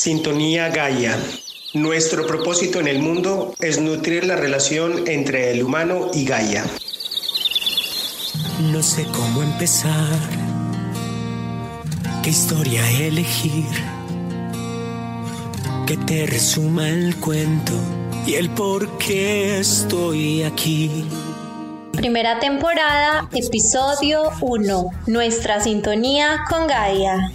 Sintonía Gaia. Nuestro propósito en el mundo es nutrir la relación entre el humano y Gaia. No sé cómo empezar, qué historia elegir, que te resuma el cuento y el por qué estoy aquí. Primera temporada, episodio 1. Nuestra sintonía con Gaia.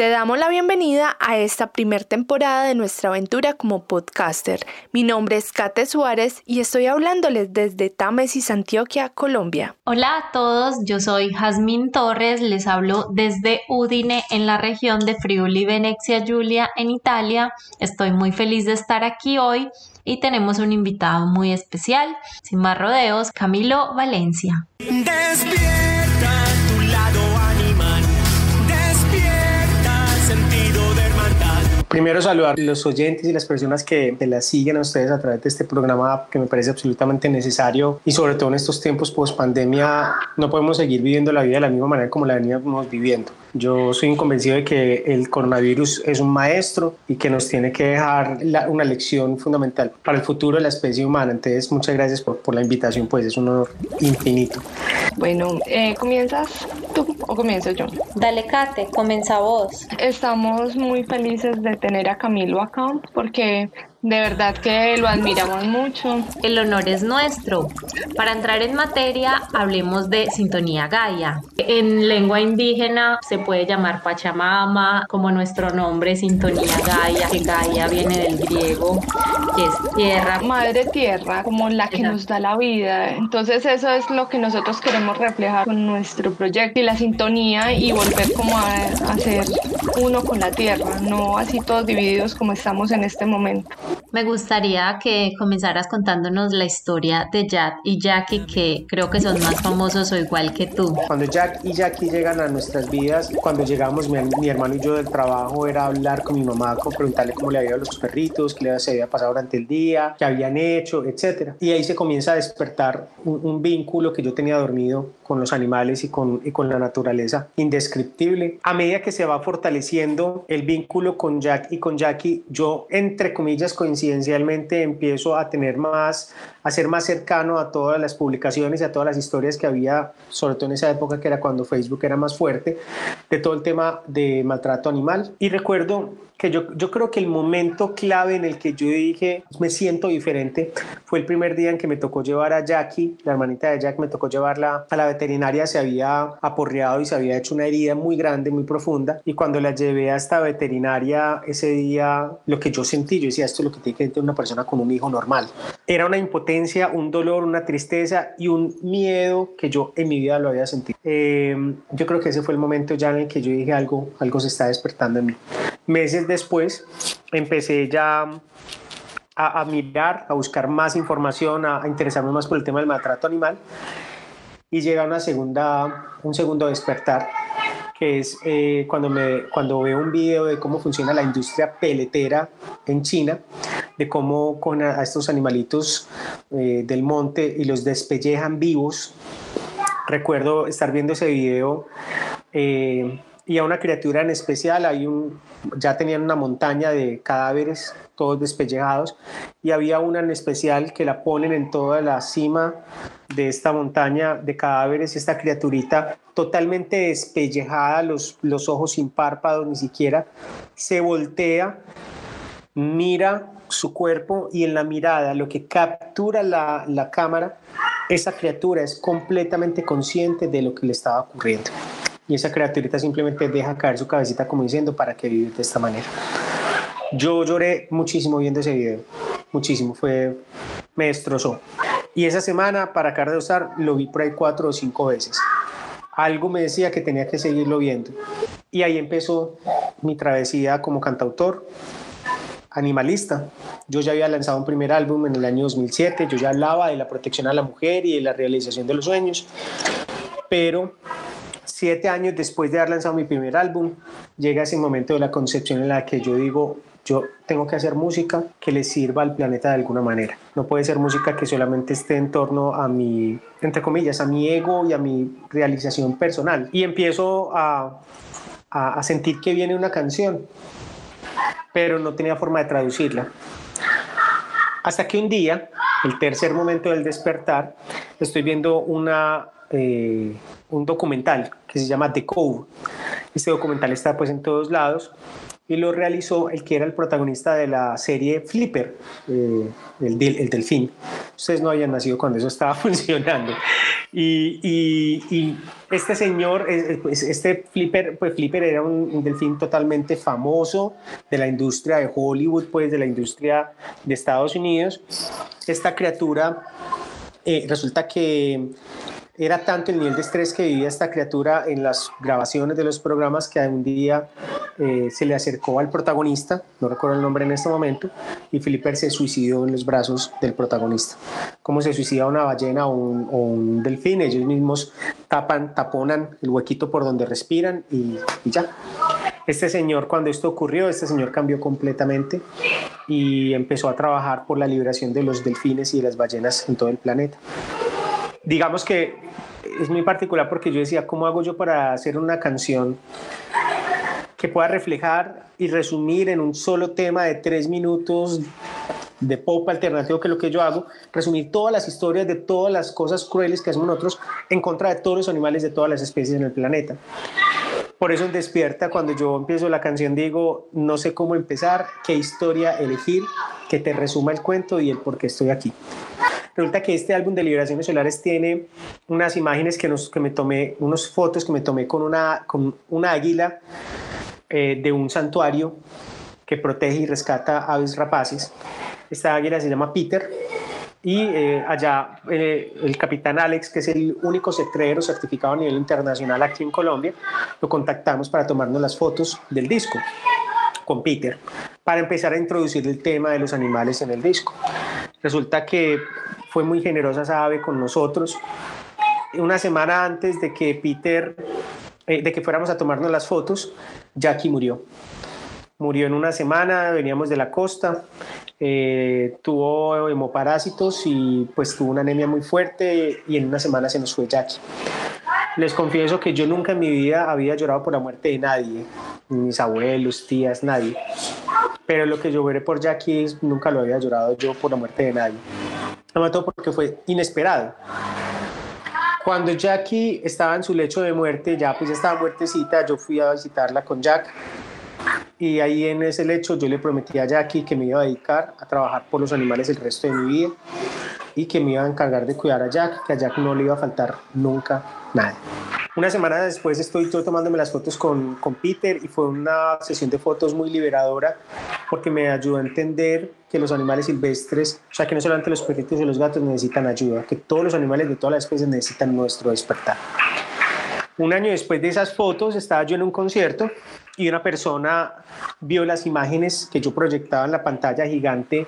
Te damos la bienvenida a esta primer temporada de nuestra aventura como podcaster. Mi nombre es Kate Suárez y estoy hablándoles desde Támesis, Antioquia, Colombia. Hola a todos, yo soy Jazmín Torres, les hablo desde Udine en la región de Friuli, Venecia, Giulia en Italia. Estoy muy feliz de estar aquí hoy y tenemos un invitado muy especial, sin más rodeos, Camilo Valencia. Despierta Primero saludar a los oyentes y las personas que las siguen a ustedes a través de este programa que me parece absolutamente necesario y sobre todo en estos tiempos post pandemia no podemos seguir viviendo la vida de la misma manera como la veníamos viviendo. Yo soy convencido de que el coronavirus es un maestro y que nos tiene que dejar la- una lección fundamental para el futuro de la especie humana. Entonces, muchas gracias por, por la invitación, pues es un honor infinito. Bueno, eh, ¿comienzas tú o comienzo yo? Dale, Kate, comienza vos. Estamos muy felices de tener a Camilo acá porque de verdad que lo admiramos mucho. El honor es nuestro. Para entrar en materia, hablemos de sintonía Gaia. En lengua indígena se puede llamar Pachamama, como nuestro nombre, sintonía Gaia, que Gaia viene del griego, que es tierra. Madre Tierra, como la que Exacto. nos da la vida. Entonces eso es lo que nosotros queremos reflejar con nuestro proyecto y la sintonía y volver como a, ser uno con la Tierra, no así todos divididos como estamos en este momento. Me gustaría que comenzaras contándonos la historia de Jack y Jackie, que creo que son más famosos o igual que tú. Cuando Jack y Jackie llegan a nuestras vidas, cuando llegamos mi, mi hermano y yo del trabajo era hablar con mi mamá, con preguntarle cómo le había ido a los perritos, qué se había pasado durante el día, qué habían hecho, etcétera. Y ahí se comienza a despertar un, vínculo que yo tenía dormido con los animales y con, la naturaleza indescriptible. A medida que se va fortaleciendo el vínculo con Jack y con Jackie, yo, entre comillas, coincidencialmente empiezo a tener más, a ser más cercano a todas las publicaciones y a todas las historias que había, sobre todo en esa época que era cuando Facebook era más fuerte, de todo el tema de maltrato animal. Y recuerdo que yo, yo creo que el momento clave en el que yo dije me siento diferente fue el primer día en que me tocó llevar a Jackie, la hermanita de Jack, me tocó llevarla a la veterinaria, se había aporreado y se había hecho una herida muy grande, muy profunda. Y cuando la llevé a esta veterinaria ese día, lo que yo sentí, yo decía, esto es lo que tiene que tener una persona con un hijo normal. Era una impotencia, un dolor, una tristeza y un miedo que yo en mi vida lo había sentido. Eh, yo creo que ese fue el momento ya en el que yo dije algo, algo se está despertando en mí. Meses después empecé ya a, a mirar, a buscar más información, a, a interesarme más por el tema del maltrato animal y llega una segunda, un segundo despertar es eh, cuando, me, cuando veo un video de cómo funciona la industria peletera en China, de cómo con a estos animalitos eh, del monte y los despellejan vivos. Recuerdo estar viendo ese video eh, y a una criatura en especial, hay ya tenían una montaña de cadáveres todos despellejados y había una en especial que la ponen en toda la cima de esta montaña de cadáveres, esta criaturita totalmente despellejada, los, los ojos sin párpados ni siquiera, se voltea, mira su cuerpo y en la mirada lo que captura la, la cámara, esa criatura es completamente consciente de lo que le estaba ocurriendo. Y esa criaturita simplemente deja caer su cabecita como diciendo, ¿para qué vivir de esta manera? Yo lloré muchísimo viendo ese video, muchísimo, fue, me destrozó. Y esa semana, para acabar de usar, lo vi por ahí cuatro o cinco veces. Algo me decía que tenía que seguirlo viendo. Y ahí empezó mi travesía como cantautor, animalista. Yo ya había lanzado un primer álbum en el año 2007, yo ya hablaba de la protección a la mujer y de la realización de los sueños, pero siete años después de haber lanzado mi primer álbum, llega ese momento de la concepción en la que yo digo, Yo tengo que hacer música que le sirva al planeta de alguna manera. No puede ser música que solamente esté en torno a mi, entre comillas, a mi ego y a mi realización personal. Y empiezo a, a, sentir que viene una canción, pero no tenía forma de traducirla. Hasta que un día, el tercer momento del despertar, estoy viendo una, eh, un documental que se llama The Cove. Este documental está pues en todos lados y lo realizó el que era el protagonista de la serie Flipper, eh, el, el, delfín. Ustedes no habían nacido cuando eso estaba funcionando. Y, y, este señor, pues, este Flipper, pues Flipper era un, delfín totalmente famoso de la industria de Hollywood, pues de la industria de Estados Unidos. Esta criatura eh, resulta que era tanto el nivel de estrés que vivía esta criatura en las grabaciones de los programas que un día eh, se le acercó al protagonista, no recuerdo el nombre en este momento, y Flipper se suicidó en los brazos del protagonista. Como se suicida una ballena o un, delfín, ellos mismos tapan, taponan el huequito por donde respiran y, y ya. Este señor, cuando esto ocurrió, este señor cambió completamente y empezó a trabajar por la liberación de los delfines y de las ballenas en todo el planeta digamos que es muy particular porque yo decía, ¿cómo hago yo para hacer una canción que pueda reflejar y resumir en un solo tema de tres minutos de pop alternativo, que es lo que yo hago, resumir todas las historias de todas las cosas crueles que hacemos nosotros en contra de todos los animales de todas las especies en el planeta. Por eso en Despierta, cuando yo empiezo la canción, digo, no sé cómo empezar, qué historia elegir, que te resuma el cuento y el por qué estoy aquí. Resulta que este álbum de Liberaciones Solares tiene unas imágenes que, nos, que me tomé, unas fotos que me tomé con una, con una águila eh, de un santuario que protege y rescata aves rapaces. Esta águila se llama Peter y eh, allá eh, el capitán Alex, que es el único cetrero certificado a nivel internacional aquí en Colombia, lo contactamos para tomarnos las fotos del disco con Peter, para empezar a introducir el tema de los animales en el disco. Resulta que fue muy generosa esa ave con nosotros. Una semana antes de que Peter, eh, de que fuéramos a tomarnos las fotos, Jackie murió. Murió en una semana, veníamos de la costa, eh, tuvo hemoparásitos y pues tuvo una anemia muy fuerte y en una semana se nos fue Jackie. Les confieso que yo nunca en mi vida había llorado por la muerte de nadie, mis abuelos, tías, nadie. Pero lo que yo veré por Jackie nunca lo había llorado yo por la muerte de nadie sobre todo porque fue inesperado. Cuando Jackie estaba en su lecho de muerte, ya pues estaba muertecita, yo fui a visitarla con Jack y ahí en ese lecho yo le prometí a Jackie que me iba a dedicar a trabajar por los animales el resto de mi vida y que me iba a encargar de cuidar a Jack, que a Jack no le iba a faltar nunca nada. Una semana después estoy yo tomándome las fotos con, con Peter y fue una sesión de fotos muy liberadora porque me ayudó a entender que los animales silvestres, o sea, que no solamente los perritos y los gatos necesitan ayuda, que todos los animales de todas las especies necesitan nuestro despertar. Un año después de esas fotos estaba yo en un concierto y una persona vio las imágenes que yo proyectaba en la pantalla gigante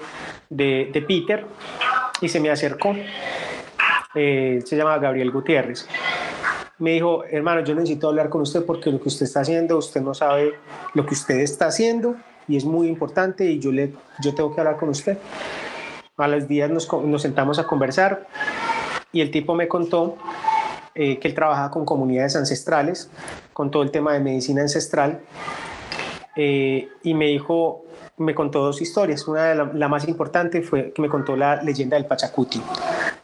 de, de Peter y se me acercó. Eh, se llama Gabriel Gutiérrez me dijo, hermano, yo necesito hablar con usted porque lo que usted está haciendo, usted no sabe lo que usted está haciendo y es muy importante y yo, le, yo tengo que hablar con usted. A los días nos, nos sentamos a conversar y el tipo me contó eh, que él trabaja con comunidades ancestrales, con todo el tema de medicina ancestral eh, y me dijo, me contó dos historias. Una de la, más importante fue que me contó la leyenda del Pachacuti.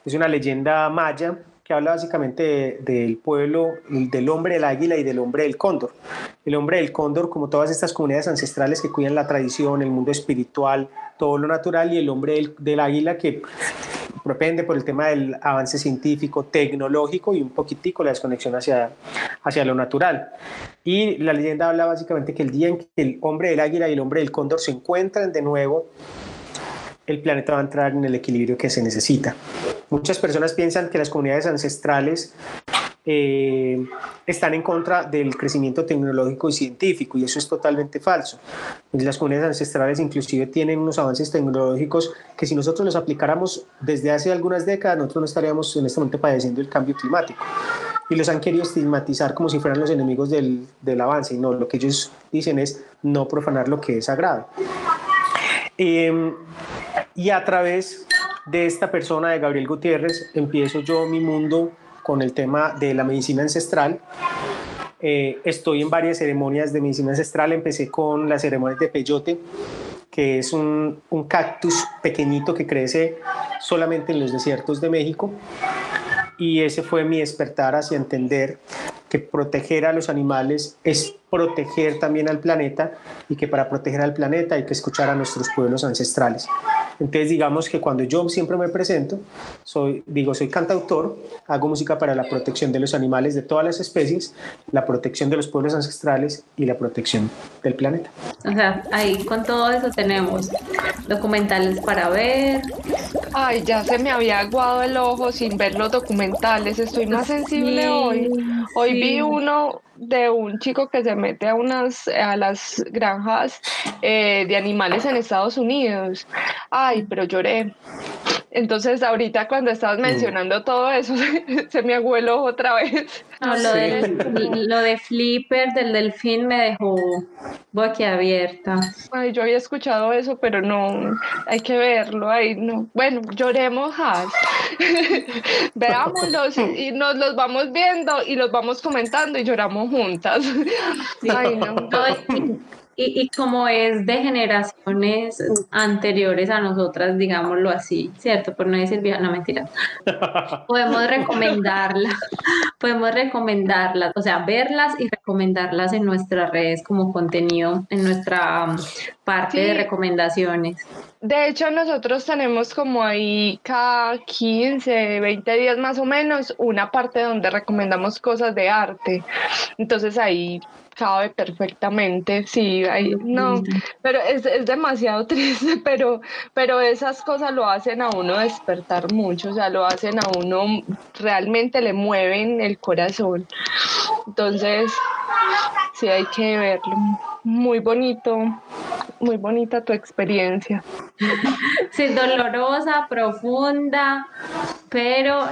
Es una leyenda maya que habla básicamente del pueblo, del hombre del águila y del hombre del cóndor. El hombre del cóndor, como todas estas comunidades ancestrales que cuidan la tradición, el mundo espiritual, todo lo natural, y el hombre del, águila que propende por el tema del avance científico, tecnológico y un poquitico la desconexión hacia, hacia lo natural. Y la leyenda habla básicamente que el día en que el hombre del águila y el hombre del cóndor se encuentran de nuevo, el planeta va a entrar en el equilibrio que se necesita. Muchas personas piensan que las comunidades ancestrales eh, están en contra del crecimiento tecnológico y científico y eso es totalmente falso. Las comunidades ancestrales inclusive tienen unos avances tecnológicos que si nosotros los aplicáramos desde hace algunas décadas, nosotros no estaríamos en este momento padeciendo el cambio climático. Y los han querido estigmatizar como si fueran los enemigos del, del avance y no, lo que ellos dicen es no profanar lo que es sagrado. Em, y a través de esta persona, de Gabriel Gutiérrez, empiezo yo mi mundo con el tema de la medicina ancestral. Eh, estoy en varias ceremonias de medicina ancestral. Empecé con las ceremonias de peyote, que es un, un cactus pequeñito que crece solamente en los desiertos de México. Y ese fue mi despertar hacia entender que proteger a los animales es proteger también al planeta y que para proteger al planeta hay que escuchar a nuestros pueblos ancestrales. Entonces digamos que cuando yo siempre me presento, soy, digo, soy cantautor, hago música para la protección de los animales de todas las especies, la protección de los pueblos ancestrales y la protección del planeta. O sea, ahí con todo eso tenemos documentales para ver. Ay, ya se me había aguado el ojo sin ver los documentales, estoy más sensible hoy. Hoy vi uno de un chico que se mete a unas a las granjas eh, de animales en Estados Unidos. Ay, pero lloré. Entonces ahorita cuando estabas mm. mencionando todo eso, se, me abuelo otra vez. No, lo, de Flipper, del delfín, me dejó boquiabierta. Ay, yo había escuchado eso, pero no, hay que verlo. Ay, no. Bueno, lloremos, Veámoslos y nos los vamos viendo y los vamos comentando y lloramos juntas. Ay, no. Y, como es de generaciones anteriores a nosotras, digámoslo así, ¿cierto? Por no decir vieja, no mentira. Podemos recomendarla, podemos recomendarlas, o sea, verlas y recomendarlas en nuestras redes como contenido, en nuestra um, parte de recomendaciones. De hecho, nosotros tenemos como ahí cada 15, 20 días más o menos una parte donde recomendamos cosas de arte. Entonces ahí cabe perfectamente, sí, ahí, no, pero es, es, demasiado triste, pero, pero esas cosas lo hacen a uno despertar mucho, o sea, lo hacen a uno, realmente le mueven el corazón. Entonces, sí, hay que verlo. Muy bonito, muy bonita tu experiencia. Sí, dolorosa, profunda, pero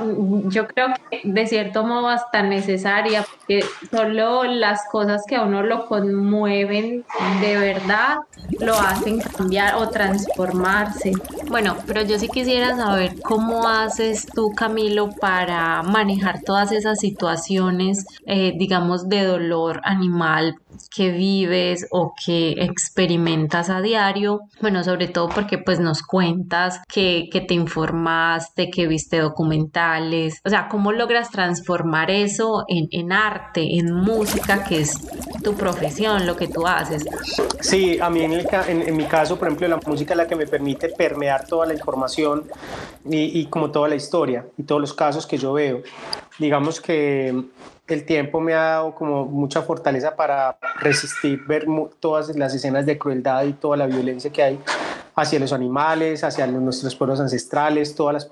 yo creo que de cierto modo hasta necesaria, porque solo las cosas que a uno lo conmueven de verdad lo hacen cambiar o transformarse. Bueno, pero yo sí quisiera saber cómo haces tú, Camilo, para manejar todas esas situaciones, eh, digamos, de dolor animal que vives o que experimentas a diario. Bueno, sobre todo porque pues nos cuentas que, que te informaste, que viste documentales, o sea, cómo logras transformar eso en, en arte, en música, que es tu profesión, lo que tú haces. Sí, a mí en, el, en, mi caso, por ejemplo, la música es la que me permite permear toda la información y, y como toda la historia y todos los casos que yo veo. Digamos que el tiempo me ha dado como mucha fortaleza para resistir ver todas las escenas de crueldad y toda la violencia que hay hacia los animales, hacia nuestros pueblos ancestrales, todas las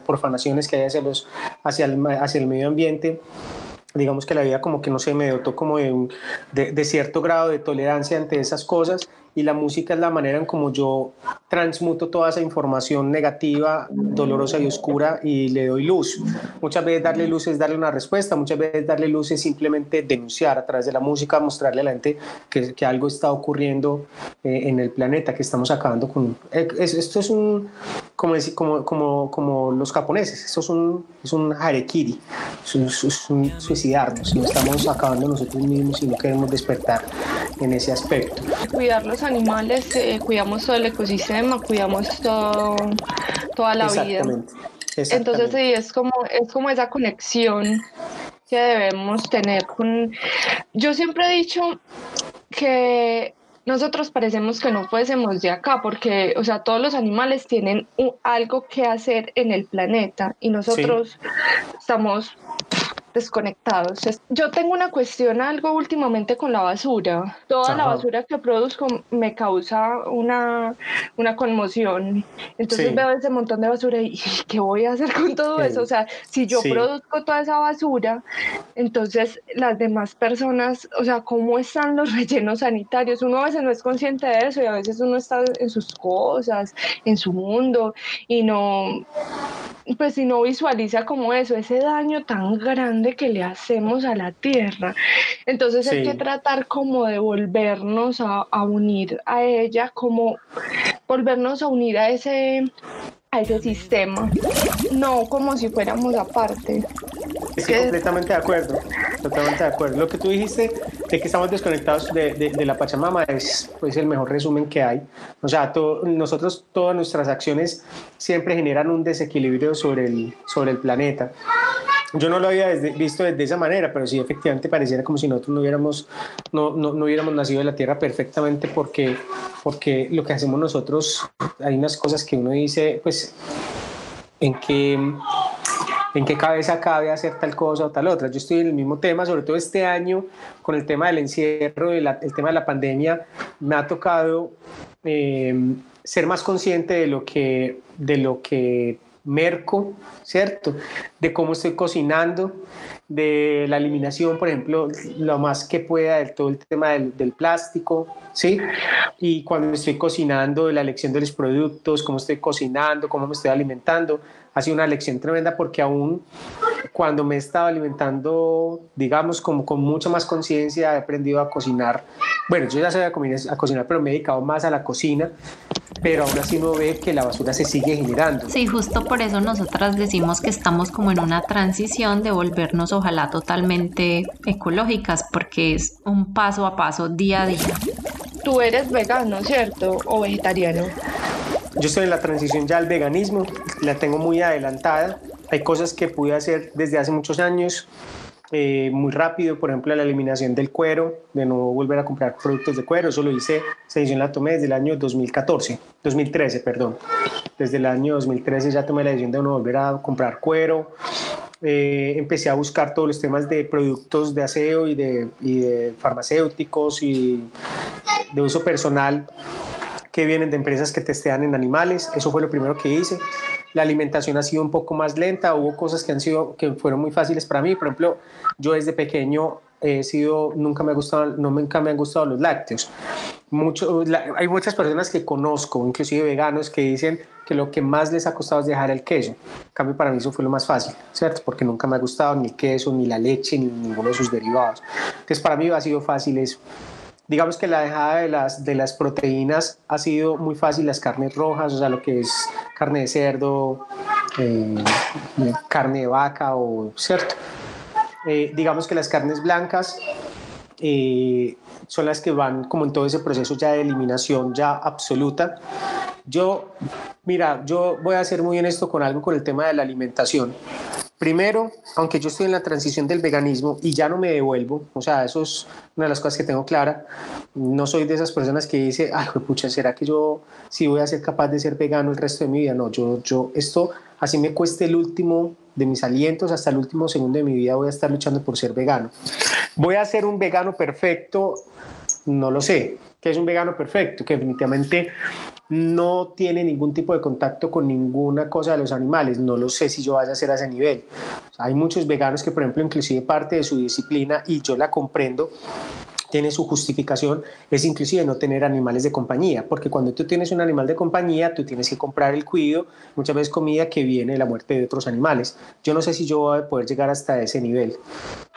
profanaciones que hay hacia, los, hacia, el, hacia el medio ambiente. Digamos que la vida como que no se me dotó como de, de, cierto grado de tolerancia ante esas cosas y la música es la manera en como yo transmuto toda esa información negativa, dolorosa y oscura y le doy luz. Muchas veces darle luz es darle una respuesta, muchas veces darle luz es simplemente denunciar a través de la música, mostrarle a la gente que, que algo está ocurriendo eh, en el planeta, que estamos acabando con... Eh, esto es un, como, como, como, como los japoneses, esto es un, es un harekiri, es un, suicidarnos, no estamos acabando nosotros mismos y no queremos despertar en ese aspecto. Cuidarlos animales, eh, cuidamos todo el ecosistema, cuidamos todo, toda la vida. Entonces sí, es como, es como esa conexión que debemos tener con... Yo siempre he dicho que nosotros parecemos que no fuésemos de acá, porque, o sea, todos los animales tienen algo que hacer en el planeta y nosotros estamos desconectados. Yo tengo una cuestión algo últimamente con la basura. Toda la basura que produzco me causa una, una conmoción. Entonces veo ese montón de basura y ¿qué voy a hacer con todo eso? O sea, si yo produzco toda esa basura, entonces las demás personas, o sea, ¿cómo están los rellenos sanitarios? Uno a veces no es consciente de eso y a veces uno está en sus cosas, en su mundo y no pues si no visualiza como eso, ese daño tan grande que le hacemos a la tierra. Entonces hay que tratar como de volvernos a, a unir a ella, como volvernos a unir a ese a ese sistema, no como si fuéramos aparte. Estoy completamente de acuerdo, totalmente de acuerdo. Lo que tú dijiste de que estamos desconectados de, de, la Pachamama es pues, el mejor resumen que hay. O sea, nosotros, todas nuestras acciones siempre generan un desequilibrio sobre el, sobre el planeta yo no lo había visto de esa manera, pero sí efectivamente pareciera como si nosotros no hubiéramos, no, no, no, hubiéramos nacido de la tierra perfectamente porque, porque lo que hacemos nosotros, hay unas cosas que uno dice, pues, en qué, en qué cabeza cabe hacer tal cosa o tal otra. Yo estoy en el mismo tema, sobre todo este año, con el tema del encierro, el, el tema de la pandemia, me ha tocado eh, ser más consciente de lo que, de lo que merco, ¿cierto? De cómo estoy cocinando, de la eliminación, por ejemplo, lo más que pueda de todo el tema del, del, plástico, ¿sí? Y cuando estoy cocinando, de la elección de los productos, cómo estoy cocinando, cómo me estoy alimentando, ha sido una lección tremenda porque aún cuando me he estado alimentando, digamos, como con mucha más conciencia, he aprendido a cocinar. Bueno, yo ya sabía a cocinar, pero me he dedicado más a la cocina, pero aún así uno ve que la basura se sigue generando. Sí, justo por eso nosotras decimos que estamos como en una transición de volvernos ojalá totalmente ecológicas, porque es un paso a paso, día a día. Tú eres vegano, ¿cierto? ¿O vegetariano? Yo estoy en la transición ya al veganismo, la tengo muy adelantada. Hay cosas que pude hacer desde hace muchos años, eh, muy rápido, por ejemplo, la eliminación del cuero, de no volver a comprar productos de cuero. Eso lo hice, esa decisión la tomé desde el año 2014, 2013, perdón. Desde el año 2013 ya tomé la decisión de no volver a comprar cuero. Eh, empecé a buscar todos los temas de productos de aseo y de, y de farmacéuticos y de uso personal que vienen de empresas que testean en animales. Eso fue lo primero que hice. La alimentación ha sido un poco más lenta. Hubo cosas que han sido que fueron muy fáciles para mí. Por ejemplo, yo desde pequeño he sido nunca me ha gustado no nunca me han gustado los lácteos. Mucho, hay muchas personas que conozco, inclusive veganos, que dicen que lo que más les ha costado es dejar el queso. En cambio, para mí eso fue lo más fácil, ¿cierto? Porque nunca me ha gustado ni el queso, ni la leche, ni ninguno de sus derivados. Entonces, para mí ha sido fácil eso digamos que la dejada de las, de las proteínas ha sido muy fácil, las carnes rojas, o sea, lo que es carne de cerdo, eh, carne de vaca, o cierto. Eh, digamos que las carnes blancas eh, son las que van como en todo ese proceso ya de eliminación ya absoluta. Yo, mira, yo voy a ser muy honesto con algo con el tema de la alimentación. Primero, aunque yo estoy en la transición del veganismo y ya no me devuelvo, o sea, eso es una de las cosas que tengo clara, no soy de esas personas que dice, ay, pucha, ¿será que yo sí voy a ser capaz de ser vegano el resto de mi vida? No, yo, yo, esto, así me cueste el último de mis alientos, hasta el último segundo de mi vida voy a estar luchando por ser vegano. ¿Voy a ser un vegano perfecto? No lo sé. ¿Qué es un vegano perfecto? Que definitivamente no tiene ningún tipo de contacto con ninguna cosa de los animales. No lo sé si yo vaya a ser a ese nivel. hay muchos veganos que, por ejemplo, inclusive parte de su disciplina, y yo la comprendo, tiene su justificación, es inclusive no tener animales de compañía, porque cuando tú tienes un animal de compañía, tú tienes que comprar el cuido, muchas veces comida que viene de la muerte de otros animales. Yo no sé si yo voy a poder llegar hasta ese nivel,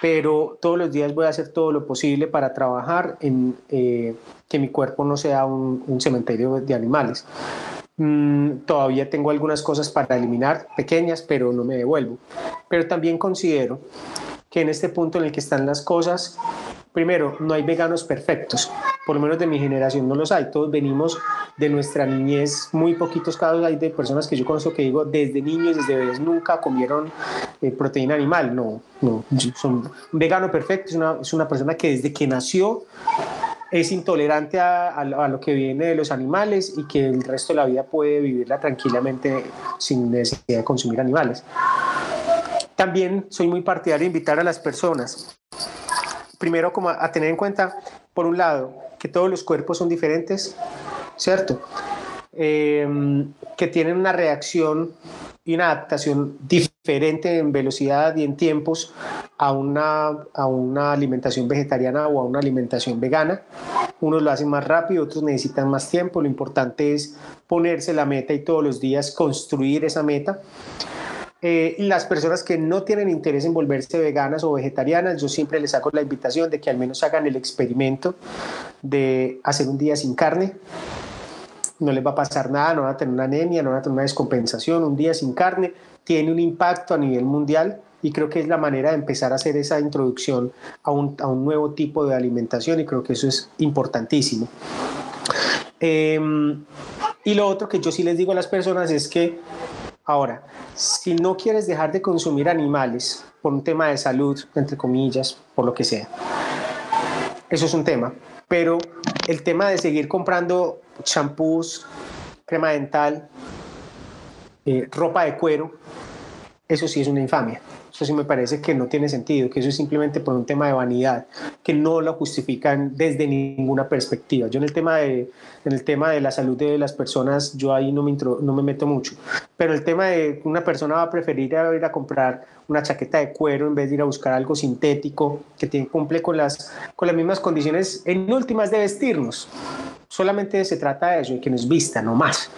pero todos los días voy a hacer todo lo posible para trabajar en eh, que mi cuerpo no sea un, cementerio de animales. Mm, todavía tengo algunas cosas para eliminar, pequeñas, pero no me devuelvo. Pero también considero que en este punto en el que están las cosas, primero, no hay veganos perfectos, por lo menos de mi generación no los hay, todos venimos de nuestra niñez, muy poquitos casos hay de personas que yo conozco que digo, desde niños, desde bebés nunca comieron eh, proteína animal, no, no, son, un vegano perfecto es una, es una persona que desde que nació es intolerante a, a, lo que viene de los animales y que el resto de la vida puede vivirla tranquilamente sin necesidad de consumir animales. También soy muy partidario de invitar a las personas primero como a tener en cuenta, por un lado, que todos los cuerpos son diferentes, ¿cierto? Em, que tienen una reacción y una adaptación diferente en velocidad y en tiempos a una, a una alimentación vegetariana o a una alimentación vegana. Unos lo hacen más rápido, otros necesitan más tiempo. Lo importante es ponerse la meta y todos los días construir esa meta. Eh, las personas que no tienen interés en volverse veganas o vegetarianas, yo siempre les hago la invitación de que al menos hagan el experimento de hacer un día sin carne. No les va a pasar nada, no van a tener una anemia, no van a tener una descompensación. Un día sin carne tiene un impacto a nivel mundial y creo que es la manera de empezar a hacer esa introducción a un, a un nuevo tipo de alimentación y creo que eso es importantísimo. Em, y lo otro que yo sí les digo a las personas es que ahora, si no quieres dejar de consumir animales por un tema de salud, entre comillas, por lo que sea, eso es un tema. Pero el tema de seguir comprando champús, crema dental, eh, ropa de cuero, eso sí es una infamia. Eso sí me parece que no tiene sentido, que eso es simplemente por un tema de vanidad, que no lo justifican desde ninguna perspectiva. Yo en el tema de, en el tema de la salud de las personas, yo ahí no me, no me meto mucho. Pero el tema de una persona va a preferir ir a comprar una chaqueta de cuero en vez de ir a buscar algo sintético que tiene, cumple con las, con las mismas condiciones en últimas de vestirnos. Solamente se trata de eso, de que nos vista, no más.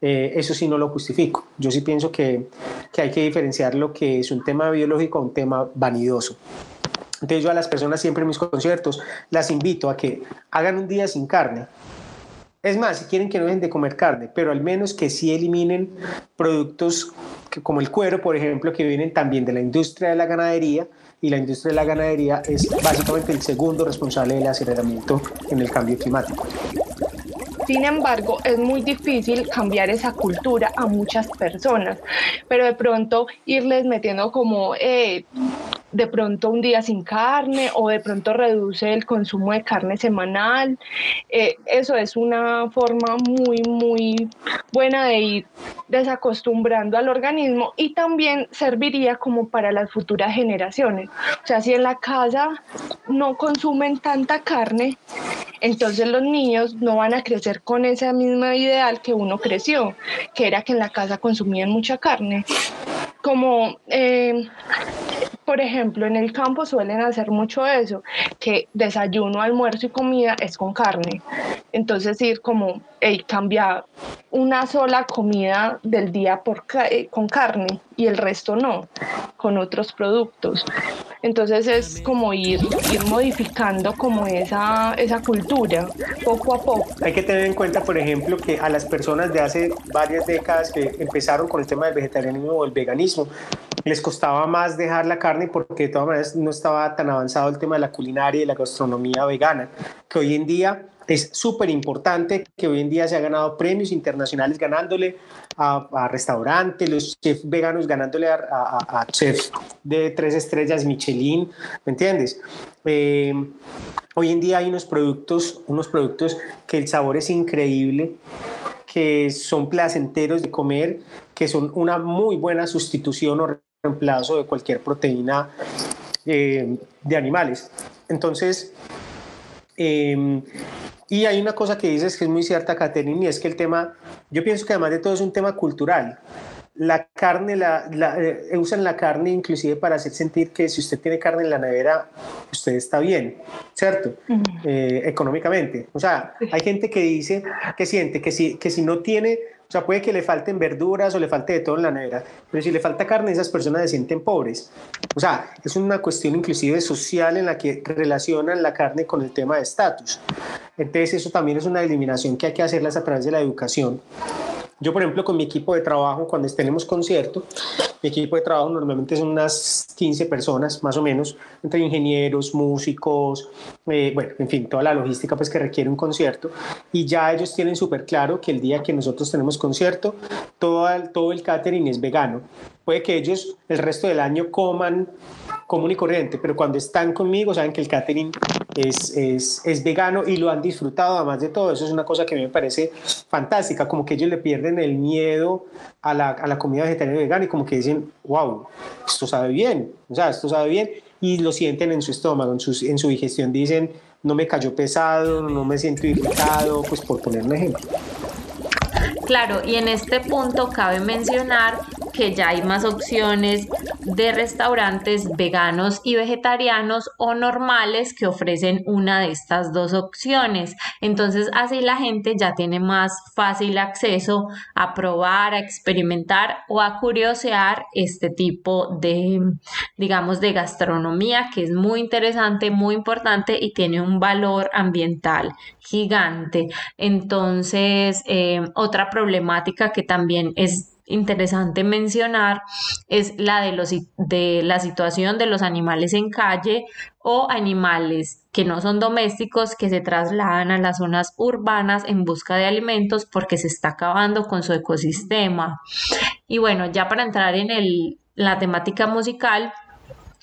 Eh, eso sí no lo justifico. Yo sí pienso que, que, hay que diferenciar lo que es un tema biológico a un tema vanidoso. Entonces yo a las personas siempre en mis conciertos las invito a que hagan un día sin carne. Es más, si quieren que no dejen de comer carne, pero al menos que sí eliminen productos como el cuero, por ejemplo, que vienen también de la industria de la ganadería, y la industria de la ganadería es básicamente el segundo responsable del aceleramiento en el cambio climático. Sin embargo, es muy difícil cambiar esa cultura a muchas personas, pero de pronto irles metiendo como eh, de pronto un día sin carne o de pronto reduce el consumo de carne semanal. Eh, eso es una forma muy, muy buena de ir desacostumbrando al organismo y también serviría como para las futuras generaciones. O sea, si en la casa no consumen tanta carne, entonces los niños no van a crecer con ese mismo ideal que uno creció, que era que en la casa consumían mucha carne. Como eh, por ejemplo, en el campo suelen hacer mucho eso, que desayuno, almuerzo y comida es con carne. Entonces ir como, hey, cambiar una sola comida del día por, eh, con carne y el resto no, con otros productos. Entonces es como ir, ir modificando como esa, esa cultura poco a poco. Hay que tener en cuenta, por ejemplo, que a las personas de hace varias décadas que empezaron con el tema del vegetarianismo o el veganismo, les costaba más dejar la carne porque de todas maneras no estaba tan avanzado el tema de la culinaria y la gastronomía vegana, que hoy en día es súper importante, que hoy en día se ha ganado premios internacionales ganándole a, restaurantes, los chefs veganos ganándole a, a, chefs de tres estrellas Michelin, ¿me entiendes? Eh, hoy en día hay unos productos, unos productos que el sabor es increíble, que son placenteros de comer, que son una muy buena sustitución o reemplazo de cualquier proteína eh, de animales. Entonces, em, y hay una cosa que dices que es muy cierta, Catherine, y es que el tema, yo pienso que además de todo es un tema cultural. La carne, la, eh, usan la carne inclusive para hacer sentir que si usted tiene carne en la nevera, usted está bien, ¿cierto? Eh, económicamente. O sea, hay gente que dice, que siente que si, que si no tiene o sea, puede que le falten verduras o le falte de todo en la nevera, pero si le falta carne, esas personas se sienten pobres. O sea, es una cuestión inclusive social en la que relacionan la carne con el tema de estatus. Entonces, eso también es una eliminación que hay que hacerlas a través de la educación yo, por ejemplo, con mi equipo de trabajo, cuando tenemos concierto, mi equipo de trabajo normalmente son unas 15 personas, más o menos, entre ingenieros, músicos, eh, bueno, en fin, toda la logística pues, que requiere un concierto. Y ya ellos tienen súper claro que el día que nosotros tenemos concierto, todo todo el catering es vegano. Puede que ellos el resto del año coman común y corriente, pero cuando están conmigo saben que el catering es, es, es, vegano y lo han disfrutado, además de todo, eso es una cosa que a mí me parece fantástica, como que ellos le pierden el miedo a la, a la comida vegetariana y vegana y como que dicen, wow, esto sabe bien, o sea, esto sabe bien y lo sienten en su estómago, en su, en su digestión, dicen, no me cayó pesado, no me siento irritado, pues por poner un ejemplo. Claro, y en este punto cabe mencionar que ya hay más opciones de restaurantes veganos y vegetarianos o normales que ofrecen una de estas dos opciones. Entonces así la gente ya tiene más fácil acceso a probar, a experimentar o a curiosear este tipo de, digamos, de gastronomía que es muy interesante, muy importante y tiene un valor ambiental gigante. Entonces, eh, otra problemática que también es interesante mencionar es la de, los, de la situación de los animales en calle o animales que no son domésticos que se trasladan a las zonas urbanas en busca de alimentos porque se está acabando con su ecosistema. Y bueno, ya para entrar en el, la temática musical,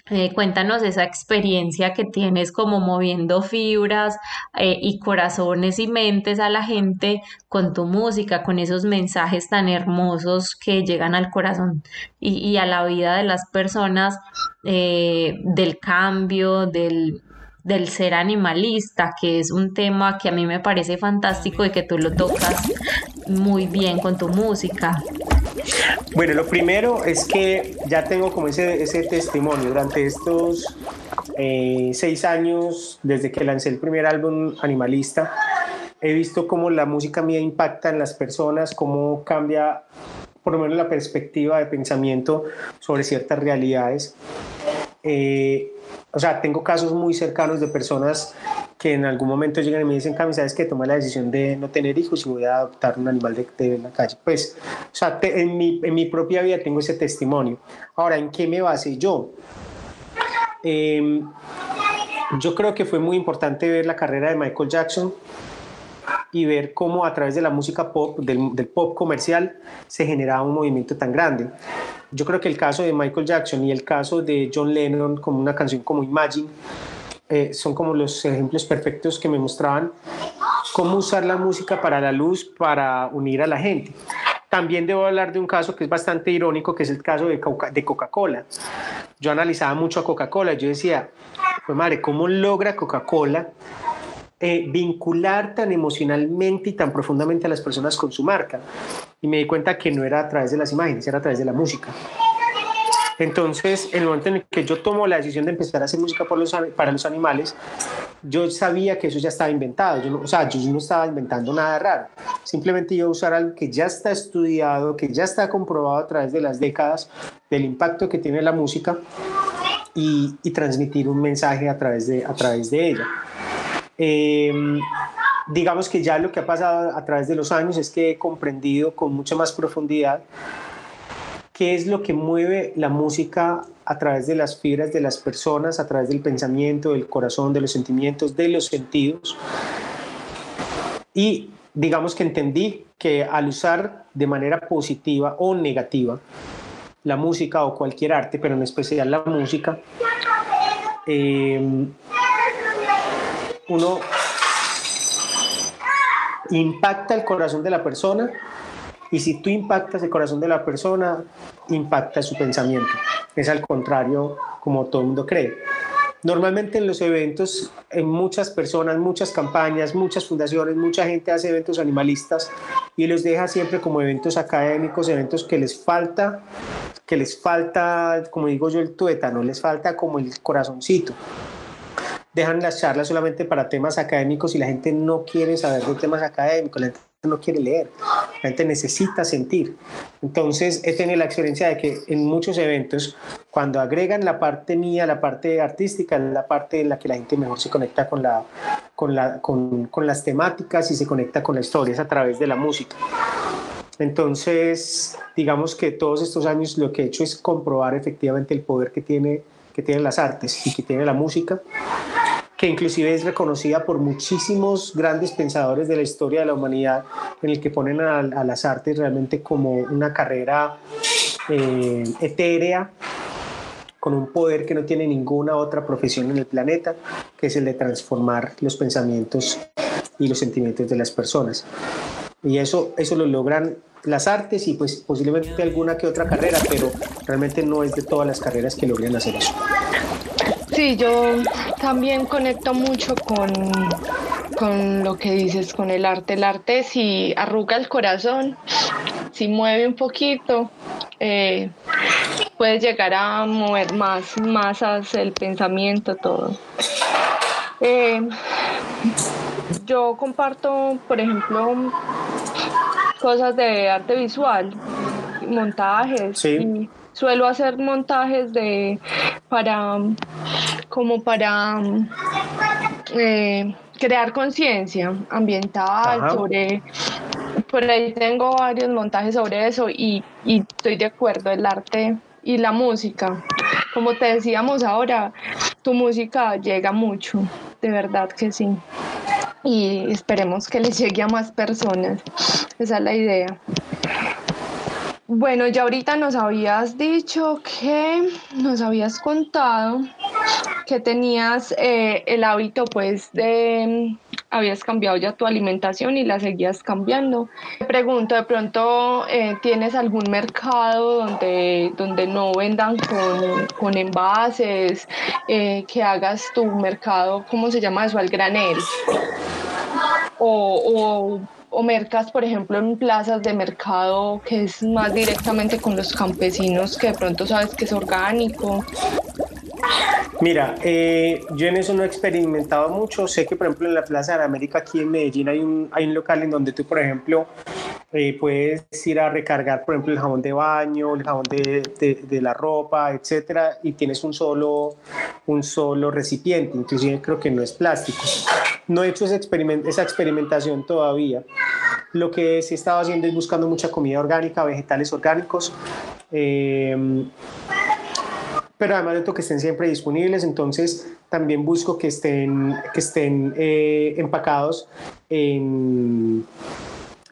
eh, cuéntanos esa experiencia que tienes como moviendo fibras eh, y corazones y mentes a la gente con tu música, con esos mensajes tan hermosos que llegan al corazón y, a la vida de las personas, eh, del cambio, del, del ser animalista, que es un tema que a mí me parece fantástico y que tú lo tocas muy bien con tu música. Bueno, lo primero es que ya tengo como ese, testimonio durante estos eh, seis años, desde que lancé el primer álbum Animalista, he visto cómo la música mía impacta en las personas, cómo cambia por lo menos la perspectiva de pensamiento sobre ciertas realidades. Eh, o sea, tengo casos muy cercanos de personas que en algún momento llegan y me dicen, Cami, ¿sabes que Tomé la decisión de no tener hijos y voy a adoptar un animal de, de la calle. Pues, o sea, en, mi, en mi propia vida tengo ese testimonio. Ahora, ¿en qué me base yo? Em, yo creo que fue muy importante ver la carrera de Michael Jackson y ver cómo a través de la música pop, del, del, pop comercial, se generaba un movimiento tan grande. Yo creo que el caso de Michael Jackson y el caso de John Lennon, como una canción como Imagine, eh, son como los ejemplos perfectos que me mostraban cómo usar la música para la luz, para unir a la gente. También debo hablar de un caso que es bastante irónico, que es el caso de, Coca-Cola. Yo analizaba mucho a Coca-Cola, yo decía, pues madre, ¿cómo logra Coca-Cola eh, vincular tan emocionalmente y tan profundamente a las personas con su marca? Y me di cuenta que no era a través de las imágenes, era a través de la música. Entonces, en el momento en el que yo tomo la decisión de empezar a hacer música para los animales, yo sabía que eso ya estaba inventado. Yo o sea, yo no estaba inventando nada raro. Simplemente iba a usar algo que ya está estudiado, que ya está comprobado a través de las décadas del impacto que tiene la música y, transmitir un mensaje a través de, a través de ella. Em, digamos que ya lo que ha pasado a través de los años es que he comprendido con mucha más profundidad qué es lo que mueve la música a través de las fibras de las personas, a través del pensamiento, del corazón, de los sentimientos, de los sentidos. Y digamos que entendí que al usar de manera positiva o negativa la música o cualquier arte, pero en especial la música, eh, uno impacta el corazón de la persona y si tú impactas el corazón de la persona, impacta su pensamiento. Es al contrario como todo el mundo cree. Normalmente en los eventos, en muchas personas, muchas campañas, muchas fundaciones, mucha gente hace eventos animalistas y los deja siempre como eventos académicos, eventos que les falta, que les falta, como digo yo, el tuétano, les falta como el corazoncito dejan las charlas solamente para temas académicos y la gente no quiere saber de temas académicos, la gente no quiere leer, la gente necesita sentir. Entonces he tenido la experiencia de que en muchos eventos, cuando agregan la parte mía, la parte artística, la parte en la que la gente mejor se conecta con, la, con, la, con, con las temáticas y se conecta con la historia, es a través de la música. Entonces, digamos que todos estos años lo que he hecho es comprobar efectivamente el poder que tiene que tienen las artes y que tiene la música, que inclusive es reconocida por muchísimos grandes pensadores de la historia de la humanidad, en el que ponen a, las artes realmente como una carrera eh, etérea, con un poder que no tiene ninguna otra profesión en el planeta, que es el de transformar los pensamientos y los sentimientos de las personas. Y eso, eso lo logran las artes y pues posiblemente alguna que otra carrera, pero realmente no es de todas las carreras que logran hacer eso. Sí, yo también conecto mucho con, con lo que dices, con el arte. El arte si arruga el corazón, si mueve un poquito, eh, puedes llegar a mover más masas, el pensamiento, todo. Eh, yo comparto, por ejemplo, cosas de arte visual, montajes. Y suelo hacer montajes de para como para eh, crear conciencia ambiental sobre por ahí tengo varios montajes sobre eso y, y estoy de acuerdo el arte y la música. Como te decíamos ahora tu música llega mucho de verdad que sí. Y esperemos que le llegue a más personas. Esa es la idea bueno, ya ahorita nos habías dicho que nos habías contado que tenías eh, el hábito pues de habías cambiado ya tu alimentación y la seguías cambiando. Te pregunto, de pronto eh, tienes algún mercado donde, donde no vendan con, envases, eh, que hagas tu mercado, ¿cómo se llama eso? Al granel. O, o o mercas, por ejemplo, en plazas de mercado que es más directamente con los campesinos que de pronto sabes que es orgánico? Mira, eh, yo en eso no he experimentado mucho. Sé que, por ejemplo, en la Plaza de América, aquí en Medellín, hay un, hay un local en donde tú, por ejemplo, eh, puedes ir a recargar, por ejemplo, el jabón de baño, el jabón de, de, la ropa, etcétera, y tienes un solo, un solo recipiente. Inclusive creo que no es plástico. No he hecho esa, esa experimentación todavía. Lo que sí he estado haciendo es buscando mucha comida orgánica, vegetales orgánicos. Eh, pero además de que estén siempre disponibles, entonces también busco que estén, que estén eh, empacados en,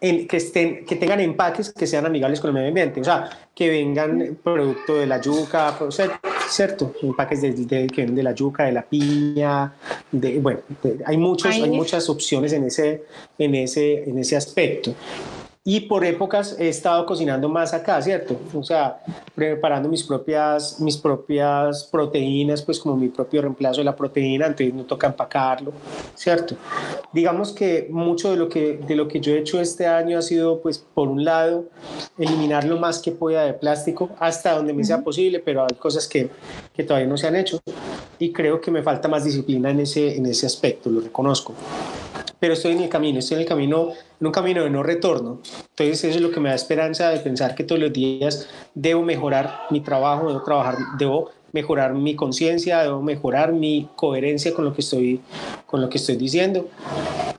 que, estén, que tengan empaques que sean amigables con el medio ambiente, o sea, que vengan producto de la yuca, ¿cierto? Empaques de, de, que vienen de la yuca, de la piña, de, bueno, hay, muchos, hay muchas opciones en ese, en ese, en ese aspecto. Y por épocas he estado cocinando más acá, ¿cierto? O sea, preparando mis propias, mis propias proteínas, pues como mi propio reemplazo de la proteína, entonces no toca empacarlo, ¿cierto? Digamos que mucho de lo que, de lo que yo he hecho este año ha sido, pues, por un lado, eliminar lo más que pueda de plástico hasta donde me sea posible, pero hay cosas que, que todavía no se han hecho y creo que me falta más disciplina en ese, en ese aspecto, lo reconozco pero estoy en el camino, estoy en el camino, en un camino de no retorno. Entonces eso es lo que me da esperanza de pensar que todos los días debo mejorar mi trabajo, debo trabajar, debo mejorar mi conciencia, debo mejorar mi coherencia con lo que estoy, con lo que estoy diciendo.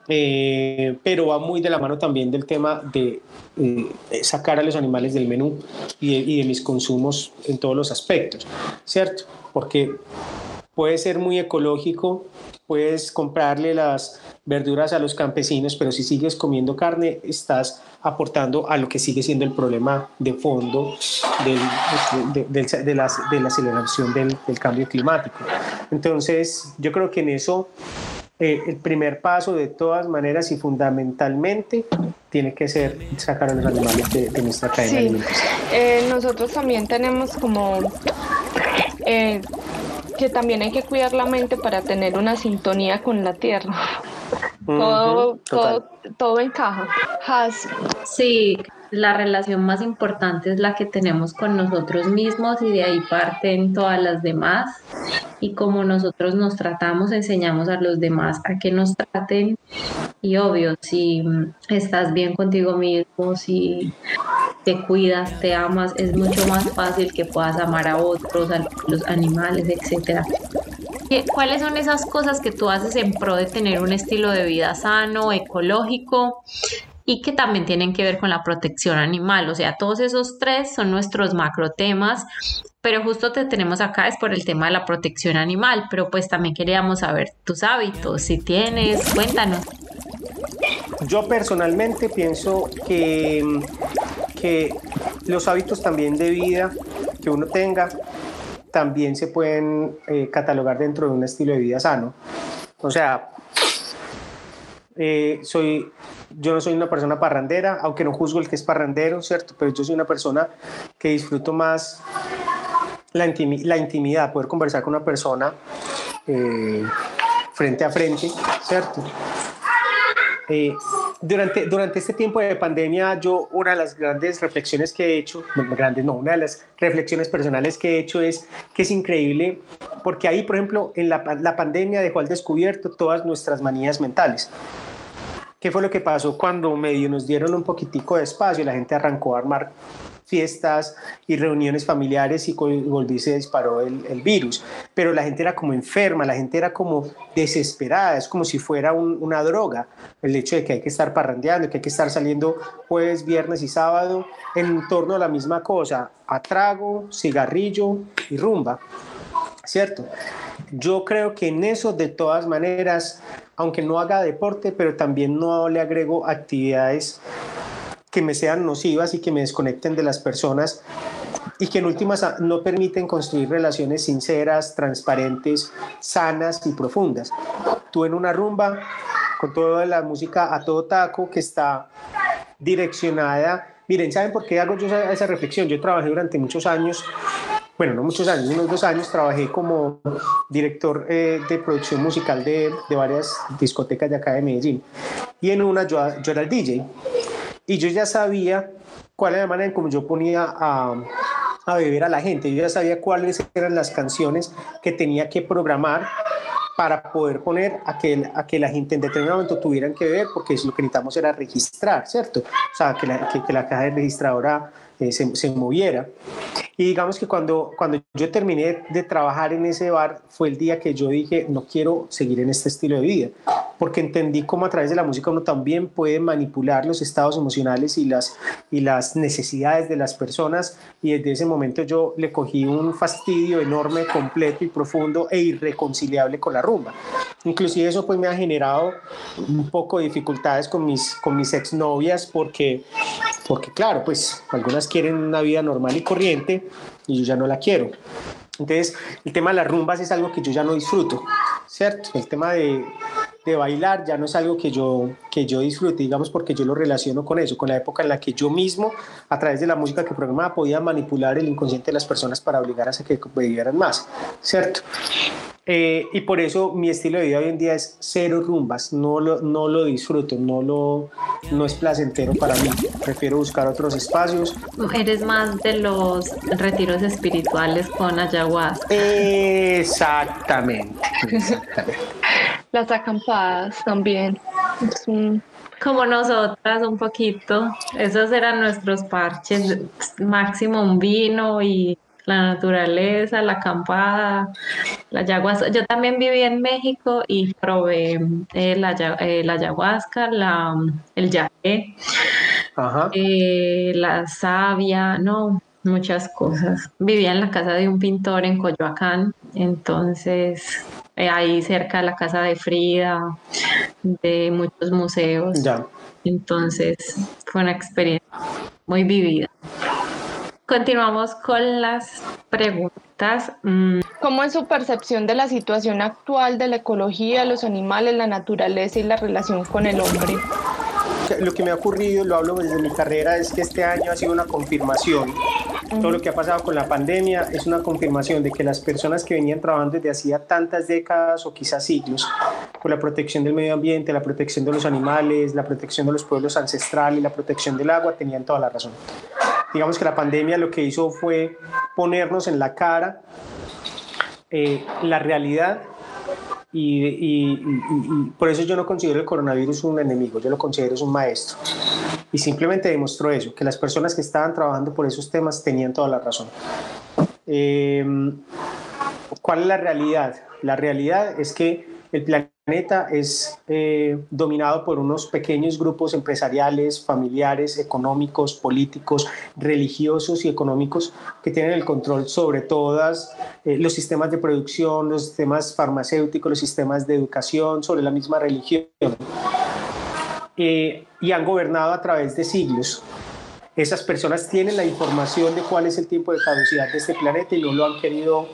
Eh, pero va muy de la mano también del tema de eh, sacar a los animales del menú y y de mis consumos en todos los aspectos, ¿cierto? Porque puede ser muy ecológico, puedes comprarle las verduras a los campesinos, pero si sigues comiendo carne, estás aportando a lo que sigue siendo el problema de fondo de, de, la, aceleración del, cambio climático. Entonces, yo creo que en eso eh, el primer paso de todas maneras y fundamentalmente tiene que ser sacar a los animales de, nuestra cadena sí. Eh, nosotros también tenemos como eh, que también hay que cuidar la mente para tener una sintonía con la tierra. Todo, todo, todo encaja. Sí, la relación más importante es la que tenemos con nosotros mismos y de ahí parten todas las demás. Y como nosotros nos tratamos, enseñamos a los demás a que nos traten. Y obvio, si estás bien contigo mismo, si te cuidas, te amas, es mucho más fácil que puedas amar a otros, a los animales, etcétera. ¿Cuáles son esas cosas que tú haces en pro de tener un estilo de vida sano, ecológico y que también tienen que ver con la protección animal. O sea, todos esos tres son nuestros macro temas, pero justo te tenemos acá es por el tema de la protección animal, pero pues también queríamos saber tus hábitos, si tienes, cuéntanos. Yo personalmente pienso que, que los hábitos también de vida que uno tenga también se pueden eh, catalogar dentro de un estilo de vida sano. O sea, eh, soy, yo no soy una persona parrandera, aunque no juzgo el que es parrandero, ¿cierto? Pero yo soy una persona que disfruto más la, intimidad, poder conversar con una persona eh, frente a frente, ¿cierto? Eh, durante, durante este tiempo de pandemia, yo una de las grandes reflexiones que he hecho, grandes no, una de las reflexiones personales que he hecho es que es increíble porque ahí, por ejemplo, en la, la pandemia dejó al descubierto todas nuestras manías mentales. ¿Qué fue lo que pasó cuando medio nos dieron un poquitico de espacio? La gente arrancó a armar fiestas y reuniones familiares y volví se disparó el, el, virus. Pero la gente era como enferma, la gente era como desesperada, es como si fuera un, una droga. El hecho de que hay que estar parrandeando, que hay que estar saliendo jueves, viernes y sábado en torno a la misma cosa, a trago, cigarrillo y rumba. ¿Cierto? Yo creo que en eso de todas maneras, aunque no haga deporte, pero también no le agrego actividades que me sean nocivas y que me desconecten de las personas y que en últimas no permiten construir relaciones sinceras, transparentes, sanas y profundas. Tú en una rumba con toda la música a todo taco que está direccionada. Miren, ¿saben por qué hago yo esa, reflexión? Yo trabajé durante muchos años bueno, no muchos años, unos dos años, trabajé como director eh, de producción musical de, de, varias discotecas de acá de Medellín. Y en una yo, yo era el DJ. Y yo ya sabía cuál era la manera en cómo yo ponía a, a beber a la gente. Yo ya sabía cuáles eran las canciones que tenía que programar para poder poner a que, a que la gente en determinado momento tuvieran que beber, porque eso lo que necesitamos era registrar, ¿cierto? O sea, que la, que, que la caja registradora eh, se, se, moviera. Y digamos que cuando, cuando yo terminé de trabajar en ese bar, fue el día que yo dije, no quiero seguir en este estilo de vida, porque entendí cómo a través de la música uno también puede manipular los estados emocionales y las, y las necesidades de las personas. Y desde ese momento yo le cogí un fastidio enorme, completo y profundo e irreconciliable con la rumba. Inclusive eso pues me ha generado un poco de dificultades con mis, con mis exnovias porque, porque claro, pues algunas quieren una vida normal y corriente y yo ya no la quiero. Entonces, el tema de las rumbas es algo que yo ya no disfruto, ¿cierto? El tema de, de bailar ya no es algo que yo, que yo disfrute, digamos, porque yo lo relaciono con eso, con la época en la que yo mismo, a través de la música que programaba, podía manipular el inconsciente de las personas para obligar a que bebieran más, ¿cierto? Eh, y por eso mi estilo de vida hoy en día es cero rumbas, no lo, no lo disfruto, no, lo, no es placentero para mí, prefiero buscar otros espacios. Eres más de los retiros espirituales con ayahuasca. Exactamente. exactamente. Las acampadas también. Es un como nosotras un poquito. Esos eran nuestros parches, máximo un vino y la naturaleza, la acampada, la ayahuasca. Yo también viví en México y probé eh, la, eh, la, ayahuasca, la, el yaque, eh, la savia, no, muchas cosas. Vivía en la casa de un pintor en Coyoacán, entonces eh, ahí cerca de la casa de Frida, de muchos museos. Ya. Entonces fue una experiencia muy vivida. Continuamos con las preguntas. Mm. ¿Cómo es su percepción de la situación actual de la ecología, los animales, la naturaleza y la relación con el hombre? Lo que me ha ocurrido, lo hablo desde mi carrera, es que este año ha sido una confirmación. Todo lo que ha pasado con la pandemia es una confirmación de que las personas que venían trabajando desde hacía tantas décadas o quizás siglos por la protección del medio ambiente, la protección de los animales, la protección de los pueblos ancestrales, la protección del agua, tenían toda la razón digamos que la pandemia lo que hizo fue ponernos en la cara eh, la realidad y, y, y, por eso yo no considero el coronavirus un enemigo, yo lo considero un maestro. Y simplemente demostró eso, que las personas que estaban trabajando por esos temas tenían toda la razón. Eh, ¿Cuál es la realidad? La realidad es que el planeta es eh, dominado por unos pequeños grupos empresariales, familiares, económicos, políticos, religiosos y económicos que tienen el control sobre todos eh, los sistemas de producción, los sistemas farmacéuticos, los sistemas de educación, sobre la misma religión. Eh, y han gobernado a través de siglos. Esas personas tienen la información de cuál es el tiempo de caducidad de este planeta y no lo han querido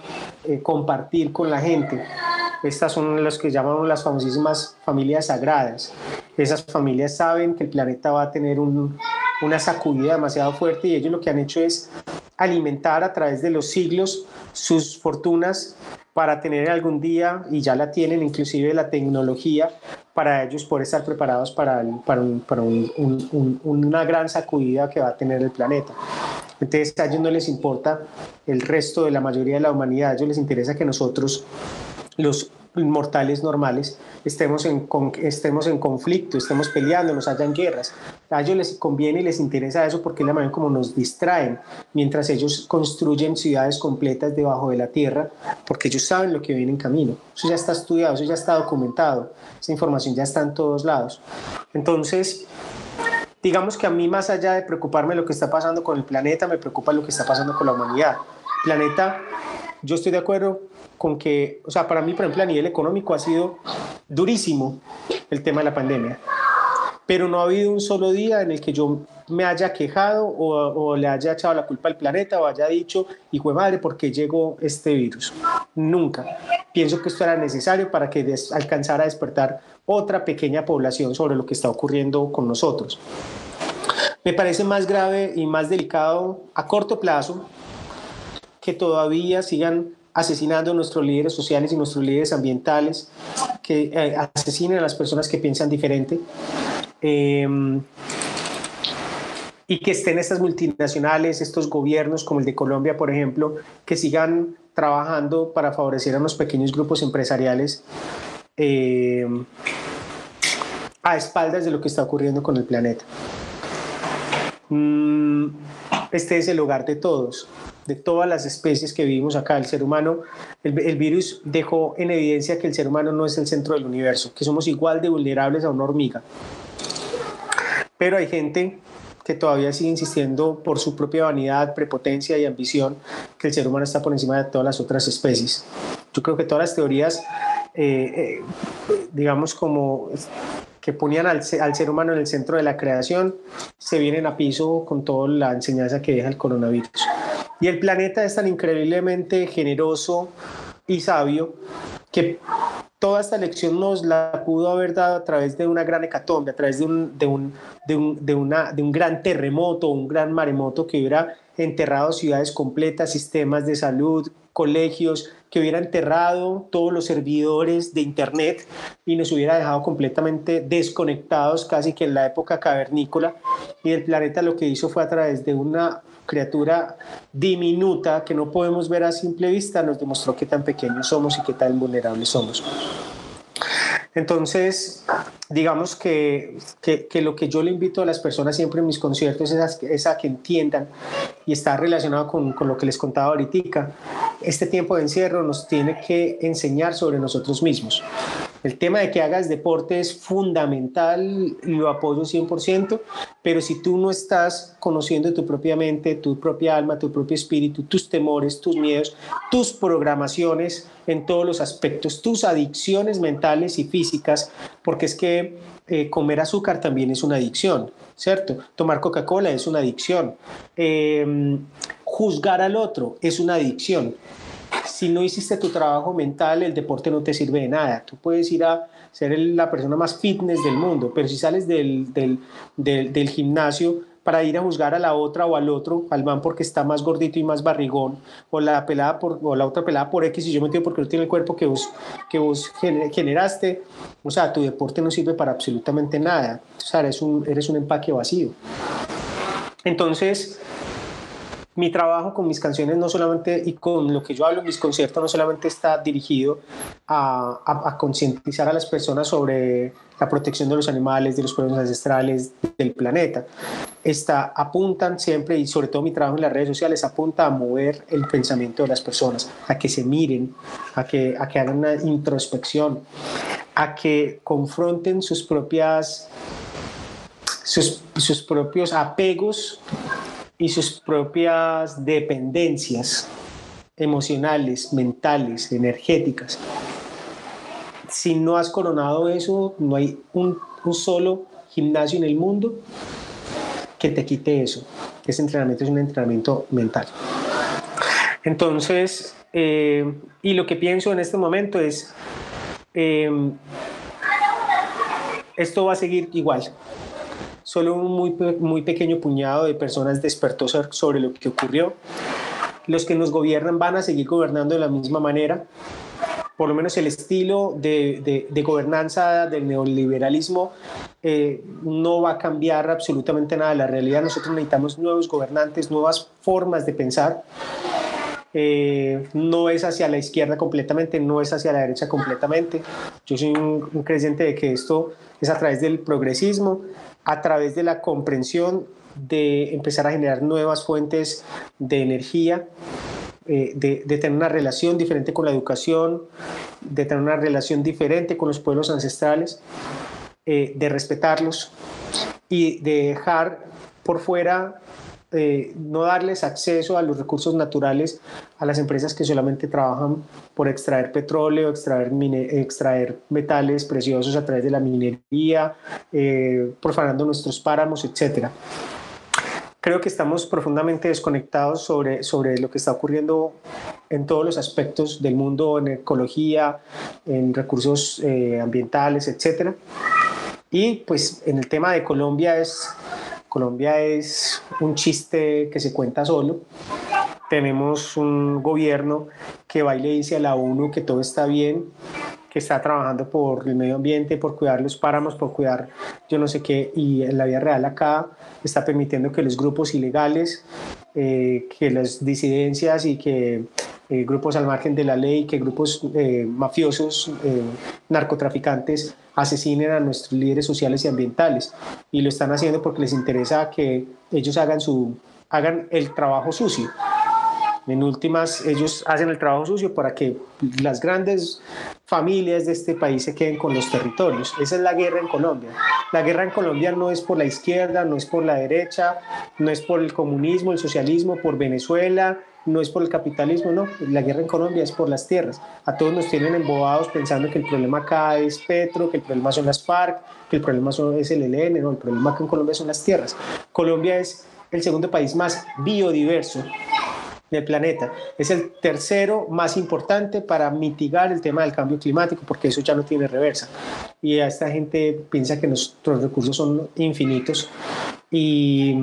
eh, compartir con la gente. Estas son las que llaman las famosísimas familias sagradas. Esas familias saben que el planeta va a tener un, una sacudida demasiado fuerte y ellos lo que han hecho es alimentar a través de los siglos sus fortunas para tener algún día, y ya la tienen inclusive la tecnología, para ellos poder estar preparados para, para, una gran sacudida que va a tener el planeta. Entonces a ellos no les importa el resto de la mayoría de la humanidad, a ellos les interesa que nosotros, los mortales normales, estemos en, estemos en conflicto, estemos peleando, nos hayan guerras. A ellos les conviene y les interesa eso porque es la manera como nos distraen, mientras ellos construyen ciudades completas debajo de la tierra, porque ellos saben lo que viene en camino. Eso ya está estudiado, eso ya está documentado, esa información ya está en todos lados. Entonces, digamos que a mí más allá de preocuparme lo que está pasando con el planeta, me preocupa lo que está pasando con la humanidad. planeta, yo estoy de acuerdo con que, o sea, para mí, por ejemplo, a nivel económico ha sido durísimo el tema de la pandemia, pero no ha habido un solo día en el que yo me haya quejado o, le haya echado la culpa al planeta o haya dicho, hijo de madre, ¿por qué llegó este virus? Nunca. Pienso que esto era necesario para que alcanzara a despertar otra pequeña población sobre lo que está ocurriendo con nosotros. Me parece más grave y más delicado a corto plazo que todavía sigan asesinando a nuestros líderes sociales y nuestros líderes ambientales, que eh, asesinen a las personas que piensan diferente. Em, y que estén estas multinacionales, estos gobiernos como el de Colombia, por ejemplo, que sigan trabajando para favorecer a los pequeños grupos empresariales em, a espaldas de lo que está ocurriendo con el planeta. Mm, este es el hogar de todos de todas las especies que vivimos acá. El ser humano, el, virus dejó en evidencia que el ser humano no es el centro del universo, que somos igual de vulnerables a una hormiga. Pero hay gente que todavía sigue insistiendo por su propia vanidad, prepotencia y ambición que el ser humano está por encima de todas las otras especies. Yo creo que todas las teorías, eh, eh, digamos como que ponían al, ser humano en el centro de la creación, se vienen a piso con toda la enseñanza que deja el coronavirus. Y el planeta es tan increíblemente generoso y sabio que toda esta lección nos la pudo haber dado a través de una gran hecatombe, a través de un gran terremoto, un gran maremoto que hubiera enterrado ciudades completas, sistemas de salud, colegios, que hubiera enterrado todos los servidores de Internet y nos hubiera dejado completamente desconectados casi que en la época cavernícola. Y el planeta lo que hizo fue a través de una criatura diminuta que no podemos ver a simple vista, nos demostró qué tan pequeños somos y qué tan vulnerables somos. Entonces, digamos que, que, lo que yo le invito a las personas siempre en mis conciertos es a, que entiendan y está relacionado con, con, lo que les contaba ahorita. Este tiempo de encierro nos tiene que enseñar sobre nosotros mismos. El tema de que hagas deporte es fundamental, lo apoyo 100%, pero si tú no estás conociendo tu propia mente, tu propia alma, tu propio espíritu, tus temores, tus miedos, tus programaciones en todos los aspectos, tus adicciones mentales y físicas, porque es que eh, comer azúcar también es una adicción, ¿cierto? Tomar Coca-Cola es una adicción. Eh, juzgar al otro es una adicción si no hiciste tu trabajo mental, el deporte no te sirve de nada. Tú puedes ir a ser la persona más fitness del mundo, pero si sales del, del, del, gimnasio para ir a juzgar a la otra o al otro, al man porque está más gordito y más barrigón, o la, pelada por, o la otra pelada por X y yo me entiendo porque no tiene el cuerpo que vos, que vos generaste, o sea, tu deporte no sirve para absolutamente nada, o sea, eres un, eres un empaque vacío. Entonces, mi trabajo con mis canciones no solamente y con lo que yo hablo en mis conciertos no solamente está dirigido a, a, concientizar a las personas sobre la protección de los animales, de los pueblos ancestrales, del planeta. Está, apuntan siempre, y sobre todo mi trabajo en las redes sociales, apunta a mover el pensamiento de las personas, a que se miren, a que, a que hagan una introspección, a que confronten sus propias sus, sus propios apegos y sus propias dependencias emocionales, mentales, energéticas. Si no has coronado eso, no hay un, solo gimnasio en el mundo que te quite eso. Ese entrenamiento es un entrenamiento mental. Entonces, eh, y lo que pienso en este momento es, eh, esto va a seguir igual solo un muy, muy pequeño puñado de personas despertó sobre lo que ocurrió. Los que nos gobiernan van a seguir gobernando de la misma manera por lo menos el estilo de, de, gobernanza del neoliberalismo eh, no va a cambiar absolutamente nada de la realidad. Nosotros necesitamos nuevos gobernantes, nuevas formas de pensar. Eh, no es hacia la izquierda completamente, no es hacia la derecha completamente. Yo soy un, un creyente de que esto es a través del progresismo, a través de la comprensión de empezar a generar nuevas fuentes de energía, eh, de, tener una relación diferente con la educación, de tener una relación diferente con los pueblos ancestrales, eh, de respetarlos y de dejar por fuera, eh, no darles acceso a los recursos naturales a las empresas que solamente trabajan por extraer petróleo, extraer, extraer metales preciosos a través de la minería, profanando nuestros páramos, etcétera creo que estamos profundamente desconectados sobre, sobre lo que está ocurriendo en todos los aspectos del mundo, en ecología, en recursos eh, ambientales, etc. Y pues en el tema de Colombia es, Colombia es un chiste que se cuenta solo. Tenemos un gobierno que va y le dice a la ONU que todo está bien, que está trabajando por el medio ambiente, por cuidar los páramos, por cuidar yo no sé qué, y en la vida real acá está permitiendo que los grupos ilegales, eh, que las disidencias y que eh, grupos al margen de la ley, que grupos eh, mafiosos, narcotraficantes asesinen a nuestros líderes sociales y ambientales. Y lo están haciendo porque les interesa que ellos hagan, su, hagan el trabajo sucio. En últimas, ellos hacen el trabajo sucio para que las grandes familias de este país se queden con los territorios. Esa es la guerra en Colombia. La guerra en Colombia no es por la izquierda, no es por la derecha, no es por el comunismo, el socialismo, por Venezuela, no es por el capitalismo, no. La guerra en Colombia es por las tierras. A todos nos tienen embobados pensando que el problema acá es Petro, que el problema son las FARC, que el problema es el ELN, no, el problema acá en Colombia son las tierras. Colombia es el segundo país más biodiverso del planeta. Es el tercero más importante para mitigar el tema del cambio climático, porque eso ya no tiene reversa. Y a esta gente piensa que nuestros recursos son infinitos y,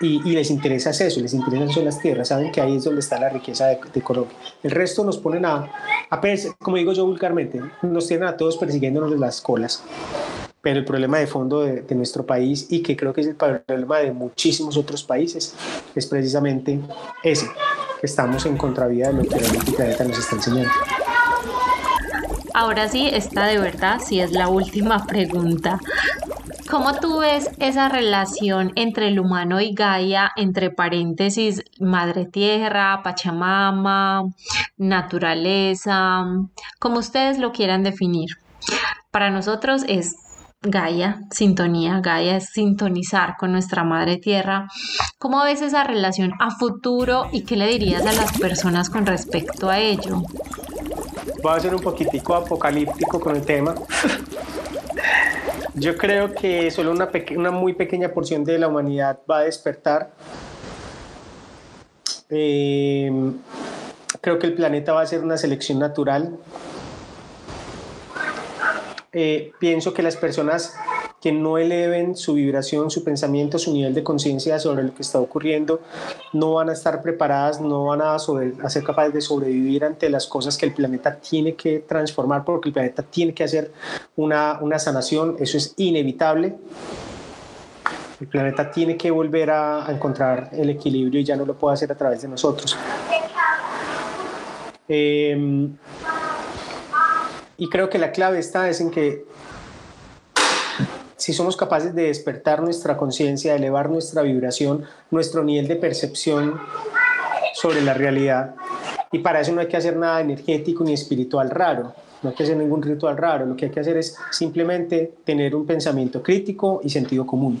y, les interesa eso, les interesan son las tierras, saben que ahí es donde está la riqueza de, de Colombia. El resto nos ponen a, a, como digo yo vulgarmente, nos tienen a todos persiguiéndonos de las colas pero el problema de fondo de, nuestro país y que creo que es el problema de muchísimos otros países es precisamente ese, que estamos en contravía de lo que el planeta nos está enseñando. Ahora sí, esta de verdad sí es la última pregunta. ¿Cómo tú ves esa relación entre el humano y Gaia, entre paréntesis, madre tierra, Pachamama, naturaleza, como ustedes lo quieran definir? Para nosotros es Gaia, sintonía, Gaia es sintonizar con nuestra madre tierra. ¿Cómo ves esa relación a futuro y qué le dirías a las personas con respecto a ello? Voy a ser un poquitico apocalíptico con el tema. Yo creo que solo una, una muy pequeña porción de la humanidad va a despertar. Eh, creo que el planeta va a ser una selección natural eh, pienso que las personas que no eleven su vibración, su pensamiento, su nivel de conciencia sobre lo que está ocurriendo, no van a estar preparadas, no van a, ser capaces de sobrevivir ante las cosas que el planeta tiene que transformar, porque el planeta tiene que hacer una, una sanación, eso es inevitable. El planeta tiene que volver a, encontrar el equilibrio y ya no lo puede hacer a través de nosotros. Eh, y creo que la clave está es en que si somos capaces de despertar nuestra conciencia, de elevar nuestra vibración, nuestro nivel de percepción sobre la realidad, y para eso no hay que hacer nada energético ni espiritual raro, no hay que hacer ningún ritual raro, lo que hay que hacer es simplemente tener un pensamiento crítico y sentido común.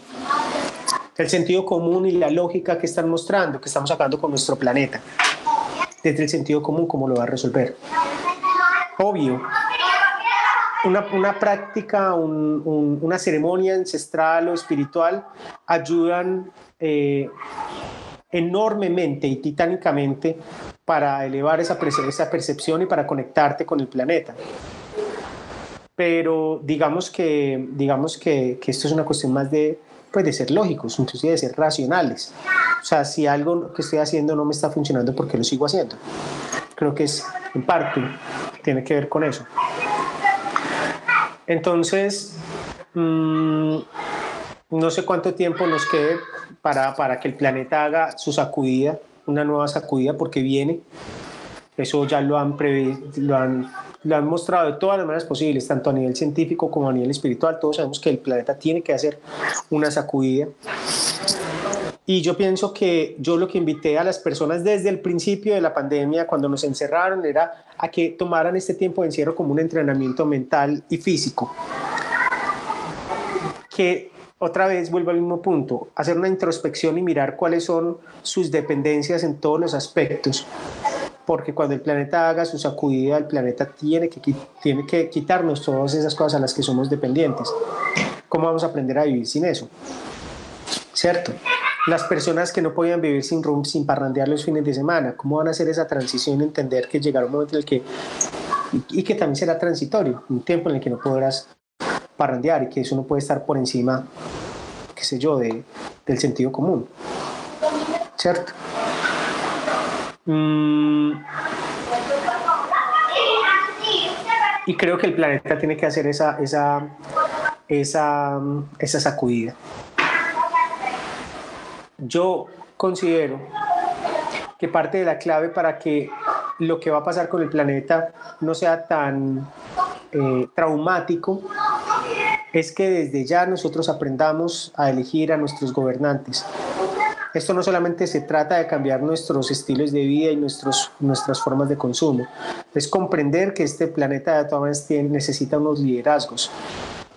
El sentido común y la lógica que están mostrando, que estamos sacando con nuestro planeta. Desde el sentido común, ¿cómo lo va a resolver? Obvio, una, una práctica, un, una ceremonia ancestral o espiritual ayudan eh, enormemente y titánicamente para elevar esa, percepción y para conectarte con el planeta. Pero digamos que, digamos que esto es una cuestión más de, pues de ser lógicos, inclusive de ser racionales. O sea, si algo que estoy haciendo no me está funcionando, ¿por qué lo sigo haciendo? Creo que es en parte tiene que ver con eso. Entonces, mm, no sé cuánto tiempo nos quede para, para que el planeta haga su sacudida, una nueva sacudida, porque viene. Eso ya lo han, lo han, lo han mostrado de todas las maneras posibles, tanto a nivel científico como a nivel espiritual. Todos sabemos que el planeta tiene que hacer una sacudida. Y yo pienso que yo lo que invité a las personas desde el principio de la pandemia, cuando nos encerraron, era a que tomaran este tiempo de encierro como un entrenamiento mental y físico. Que otra vez vuelvo al mismo punto, hacer una introspección y mirar cuáles son sus dependencias en todos los aspectos. Porque cuando el planeta haga su sacudida, el planeta tiene que, tiene que quitarnos todas esas cosas a las que somos dependientes. ¿Cómo vamos a aprender a vivir sin eso? ¿Cierto? Las personas que no podían vivir sin rum, sin parrandear los fines de semana, ¿cómo van a hacer esa transición? Entender que llegará un momento en el que, y, que también será transitorio, un tiempo en el que no podrás parrandear y que eso no puede estar por encima, qué sé yo, de, del sentido común. ¿Cierto? Mm. y creo que el planeta tiene que hacer esa, esa, esa, esa sacudida. Yo considero que parte de la clave para que lo que va a pasar con el planeta no sea tan eh, traumático es que desde ya nosotros aprendamos a elegir a nuestros gobernantes. Esto no solamente se trata de cambiar nuestros estilos de vida y nuestros, nuestras formas de consumo, es comprender que este planeta de todas maneras necesita unos liderazgos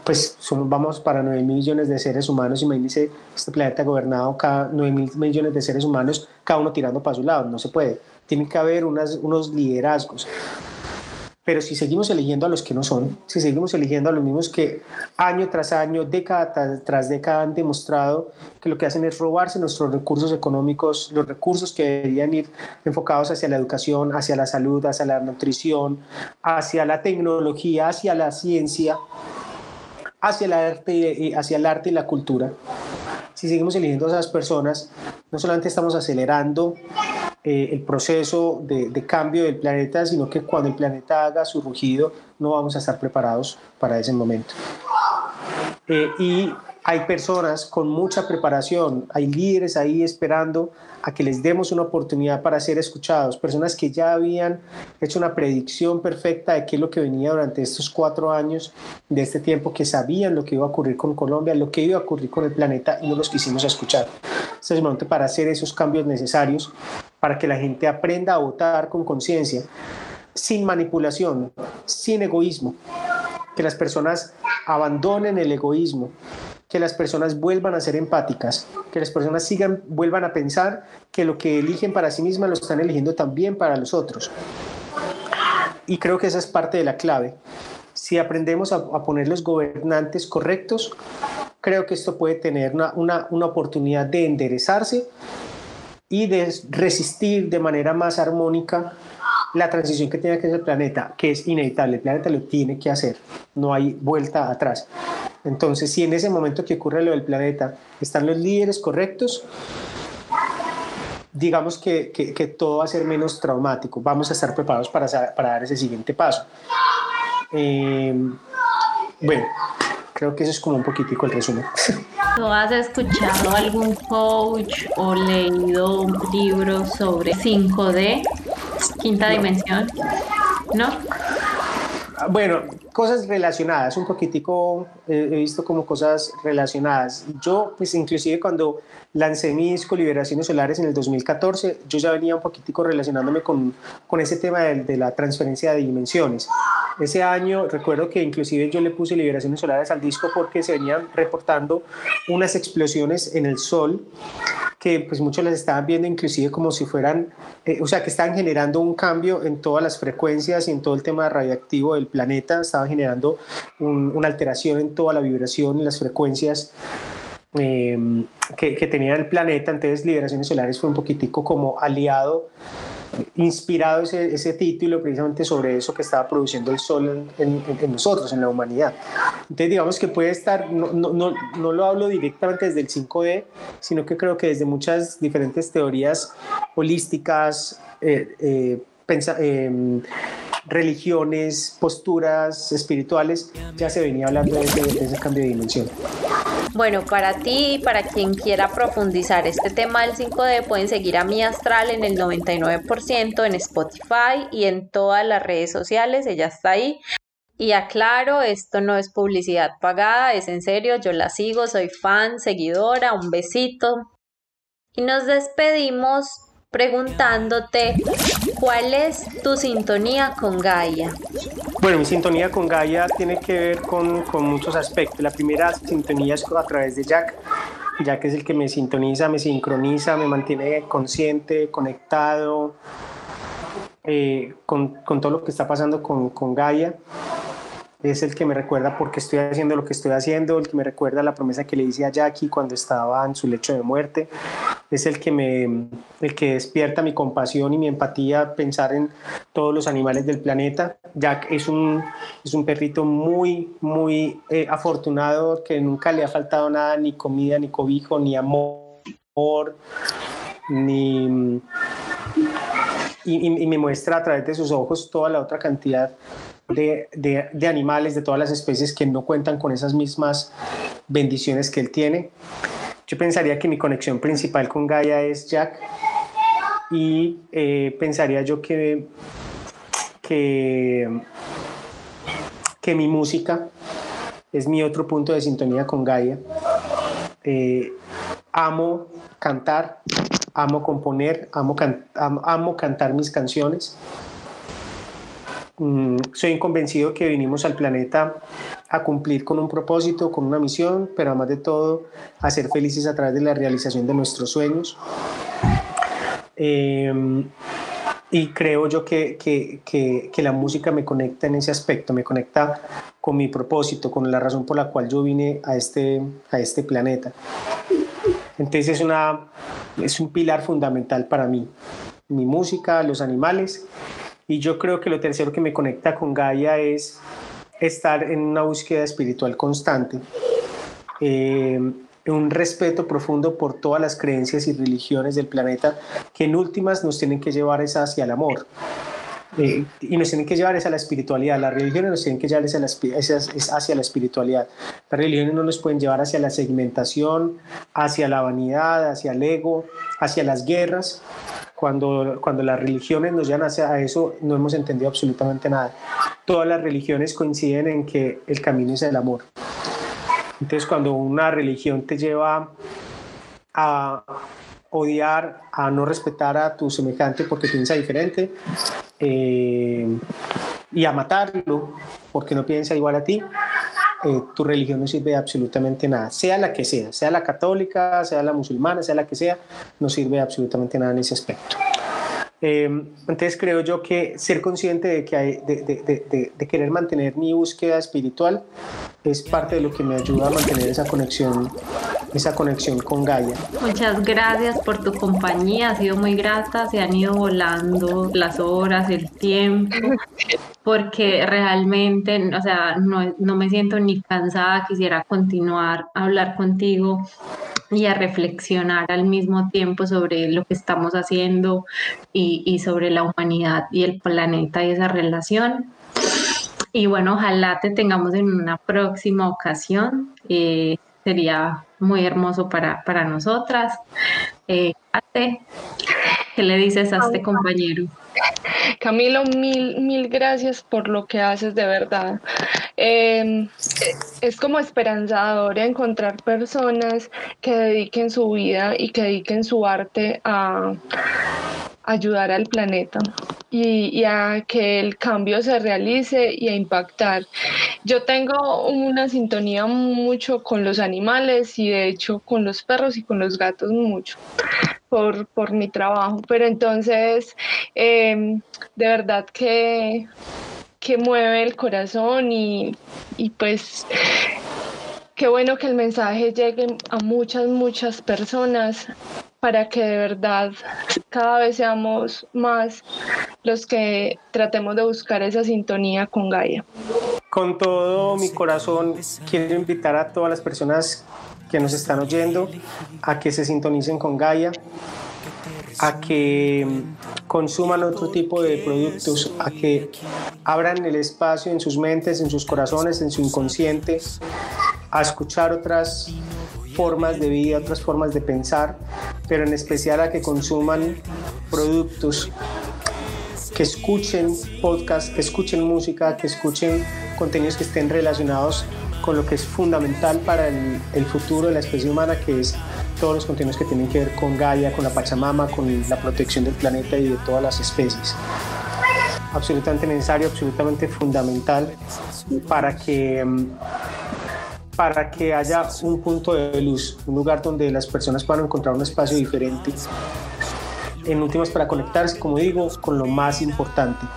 pues somos, vamos para 9 mil millones de seres humanos, imagínense este planeta gobernado, cada 9 mil millones de seres humanos, cada uno tirando para su lado, no se puede, tiene que haber unas, unos liderazgos. Pero si seguimos eligiendo a los que no son, si seguimos eligiendo a los mismos que año tras año, década tras década han demostrado que lo que hacen es robarse nuestros recursos económicos, los recursos que deberían ir enfocados hacia la educación, hacia la salud, hacia la nutrición, hacia la tecnología, hacia la ciencia, hacia el arte y, hacia el arte y la cultura, si seguimos eligiendo a esas personas, no solamente estamos acelerando eh, el proceso de, cambio del planeta, sino que cuando el planeta haga su rugido, no vamos a estar preparados para ese momento. Eh, y hay personas con mucha preparación, hay líderes ahí esperando a que les demos una oportunidad para ser escuchados, personas que ya habían hecho una predicción perfecta de qué es lo que venía durante estos cuatro años de este tiempo, que sabían lo que iba a ocurrir con Colombia, lo que iba a ocurrir con el planeta y no los quisimos escuchar. Este es el momento para hacer esos cambios necesarios para que la gente aprenda a votar con conciencia, sin manipulación, sin egoísmo, que las personas abandonen el egoísmo, que las personas vuelvan a ser empáticas, que las personas sigan, vuelvan a pensar que lo que eligen para sí mismas lo están eligiendo también para los otros. Y creo que esa es parte de la clave. Si aprendemos a, poner los gobernantes correctos, creo que esto puede tener una, una, una oportunidad de enderezarse y de resistir de manera más armónica la transición que tiene que hacer el planeta, que es inevitable, el planeta lo tiene que hacer, no hay vuelta atrás. Entonces, si en ese momento que ocurre lo del planeta están los líderes correctos, digamos que, que, todo va a ser menos traumático, vamos a estar preparados para, para dar ese siguiente paso. Em, bueno, creo que eso es como un poquitico el resumen. ¿Tú has escuchado algún coach o leído un libro sobre 5D, quinta dimensión? ¿No? Bueno, cosas relacionadas, un poquitico he visto como cosas relacionadas. Yo, pues inclusive cuando lancé mis coliberaciones solares en el 2014, yo ya venía un poquitico relacionándome con, con ese tema de, de, la transferencia de dimensiones. Ese año recuerdo que inclusive yo le puse liberaciones solares al disco porque se venían reportando unas explosiones en el sol que pues muchos las estaban viendo inclusive como si fueran, eh, o sea, que estaban generando un cambio en todas las frecuencias y en todo el tema radioactivo del planeta, estaban generando una alteración en toda la vibración y las frecuencias eh, que, que, tenía el planeta, entonces Liberaciones Solares fue un poquitico como aliado inspirado ese, ese, título precisamente sobre eso que estaba produciendo el sol en, en, nosotros, en la humanidad. Entonces digamos que puede estar, no, no, no, no, lo hablo directamente desde el 5D, sino que creo que desde muchas diferentes teorías holísticas, eh, eh, pensa, em, religiones, posturas espirituales, ya se venía hablando de ese, cambio de dimensión. Bueno, para ti y para quien quiera profundizar este tema del 5D, pueden seguir a Mi Astral en el 99% en Spotify y en todas las redes sociales. Ella está ahí. Y aclaro, esto no es publicidad pagada, es en serio, yo la sigo, soy fan, seguidora, un besito. Y nos despedimos preguntándote cuál es tu sintonía con Gaia. Bueno, mi sintonía con Gaia tiene que ver con, con muchos aspectos. La primera sintonía es a través de Jack. Jack es el que me sintoniza, me sincroniza, me mantiene consciente, conectado eh, con, con, todo lo que está pasando con, con Gaia es el que me recuerda por qué estoy haciendo lo que estoy haciendo, el que me recuerda la promesa que le hice a Jackie cuando estaba en su lecho de muerte, es el que me el que despierta mi compasión y mi empatía pensar en todos los animales del planeta. Jack es un es un perrito muy muy eh, afortunado que nunca le ha faltado nada, ni comida, ni cobijo, ni amor, ni y, y me muestra a través de sus ojos toda la otra cantidad de, de, animales de todas las especies que no cuentan con esas mismas bendiciones que él tiene. Yo pensaría que mi conexión principal con Gaia es Jack y eh, pensaría yo que, que, que mi música es mi otro punto de sintonía con Gaia. Eh, amo cantar, amo componer, amo, amo cantar mis canciones. Mm, soy convencido que vinimos al planeta a cumplir con un propósito, con una misión, pero además de todo a ser felices a través de la realización de nuestros sueños. Em, y creo yo que, que, que, la música me conecta en ese aspecto, me conecta con mi propósito, con la razón por la cual yo vine a este, a este planeta. Entonces es, una, es un pilar fundamental para mí, mi música, los animales y yo creo que lo tercero que me conecta con Gaia es estar en una búsqueda espiritual constante, eh, un respeto profundo por todas las creencias y religiones del planeta que en últimas nos tienen que llevar hacia el amor. Eh, y nos tienen que llevar hacia la espiritualidad. Las religiones nos tienen que llevar hacia la, hacia la espiritualidad. Las religiones no nos pueden llevar hacia la segmentación, hacia la vanidad, hacia el ego, hacia las guerras. Cuando, cuando las religiones nos llevan hacia eso, no hemos entendido absolutamente nada. Todas las religiones coinciden en que el camino es el amor. Entonces, cuando una religión te lleva a odiar, a no respetar a tu semejante porque piensa diferente eh, y a matarlo porque no piensa igual a ti, eh, tu religión no sirve absolutamente nada, sea la que sea, sea la católica, sea la musulmana, sea la que sea, no sirve absolutamente nada en ese aspecto. Eh, entonces creo yo que ser consciente de, que hay, de, querer mantener mi búsqueda espiritual es parte de lo que me ayuda a mantener esa conexión, esa conexión con Gaia. Muchas gracias por tu compañía, ha sido muy grata, se han ido volando las horas, el tiempo, porque realmente, o sea, no, no me siento ni cansada, quisiera continuar a hablar contigo y a reflexionar al mismo tiempo sobre lo que estamos haciendo y, sobre la humanidad y el planeta y esa relación. Y bueno, ojalá te tengamos en una próxima ocasión. Eh, sería muy hermoso para, para nosotras. Eh, ¿Qué le dices a este compañero? Camilo, mil, mil gracias por lo que haces de verdad. Em, es como esperanzador encontrar personas que dediquen su vida y que dediquen su arte a ayudar al planeta y, a que el cambio se realice y a impactar. Yo tengo una sintonía mucho con los animales y de hecho con los perros y con los gatos mucho por, por mi trabajo, pero entonces em, de verdad que, que mueve el corazón y, y pues qué bueno que el mensaje llegue a muchas, muchas personas para que de verdad cada vez seamos más los que tratemos de buscar esa sintonía con Gaia. Con todo mi corazón quiero invitar a todas las personas que nos están oyendo a que se sintonicen con Gaia, a que consuman otro tipo de productos, a que abran el espacio en sus mentes, en sus corazones, en su inconsciente, a escuchar otras formas de vida, otras formas de pensar, pero en especial a que consuman productos, que escuchen podcasts, que escuchen música, que escuchen contenidos que estén relacionados con lo que es fundamental para el, el futuro de la especie humana, que es todos los contenidos que tienen que ver con Gaia, con la Pachamama, con la protección del planeta y de todas las especies. Absolutamente necesario, absolutamente fundamental para que para que haya un punto de luz, un lugar donde las personas puedan encontrar un espacio diferente. En últimas, para conectarse, como digo, con lo más importante,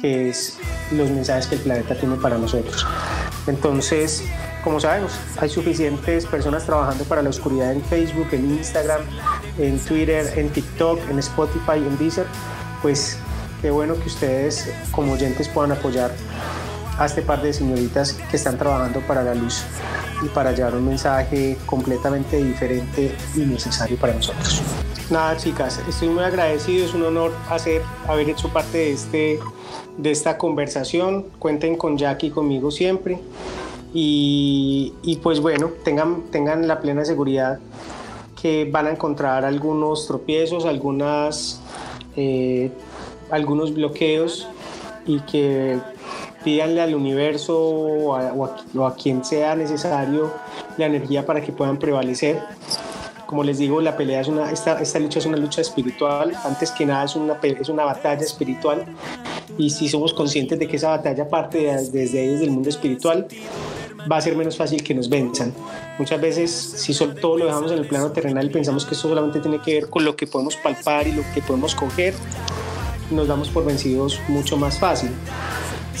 que es los mensajes que el planeta tiene para nosotros. Entonces, como sabemos, hay suficientes personas trabajando para la oscuridad en Facebook, en Instagram, en Twitter, en TikTok, en Spotify, en Deezer. Pues qué bueno que ustedes como oyentes puedan apoyar a este par de señoritas que están trabajando para la luz y para llevar un mensaje completamente diferente y necesario para nosotros. Nada, chicas, estoy muy agradecido, es un honor hacer, haber hecho parte de, este, de esta conversación. Cuenten con Jackie conmigo siempre. Y, y, pues bueno, tengan, tengan la plena seguridad que van a encontrar algunos tropiezos, algunas, eh, algunos bloqueos y que pídanle al universo o a, a, quien sea necesario la energía para que puedan prevalecer. Como les digo, la pelea es una, esta, esta lucha es una lucha espiritual, antes que nada es una, es una batalla espiritual y si somos conscientes de que esa batalla parte desde ahí, desde el mundo espiritual, va a ser menos fácil que nos venzan. Muchas veces, si todo lo dejamos en el plano terrenal y pensamos que esto solamente tiene que ver con lo que podemos palpar y lo que podemos coger, nos damos por vencidos mucho más fácil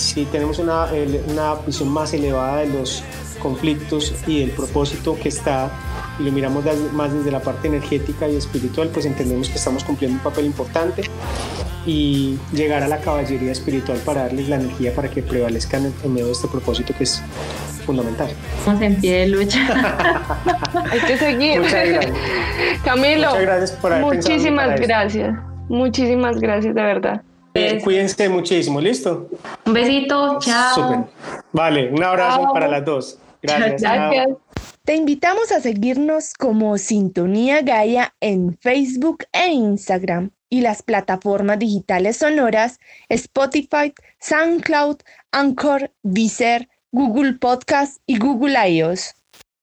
si tenemos una, una visión más elevada de los conflictos y del propósito que está y lo miramos más desde la parte energética y espiritual, pues entendemos que estamos cumpliendo un papel importante y llegar a la caballería espiritual para darles la energía para que prevalezcan en, medio de este propósito que es fundamental. Estamos en pie de lucha. Hay que seguir. Muchas gracias. Camilo, Muchas gracias por haber muchísimas gracias. Muchísimas gracias, de verdad. Eh, cuídense muchísimo, ¿listo? Un besito, chao. Super. Vale, un abrazo Chao. para las dos. Gracias. Gracias. Te invitamos a seguirnos como Sintonía Gaia en Facebook e Instagram y las plataformas digitales sonoras Spotify, SoundCloud, Anchor, Deezer, Google Podcast y Google iOS.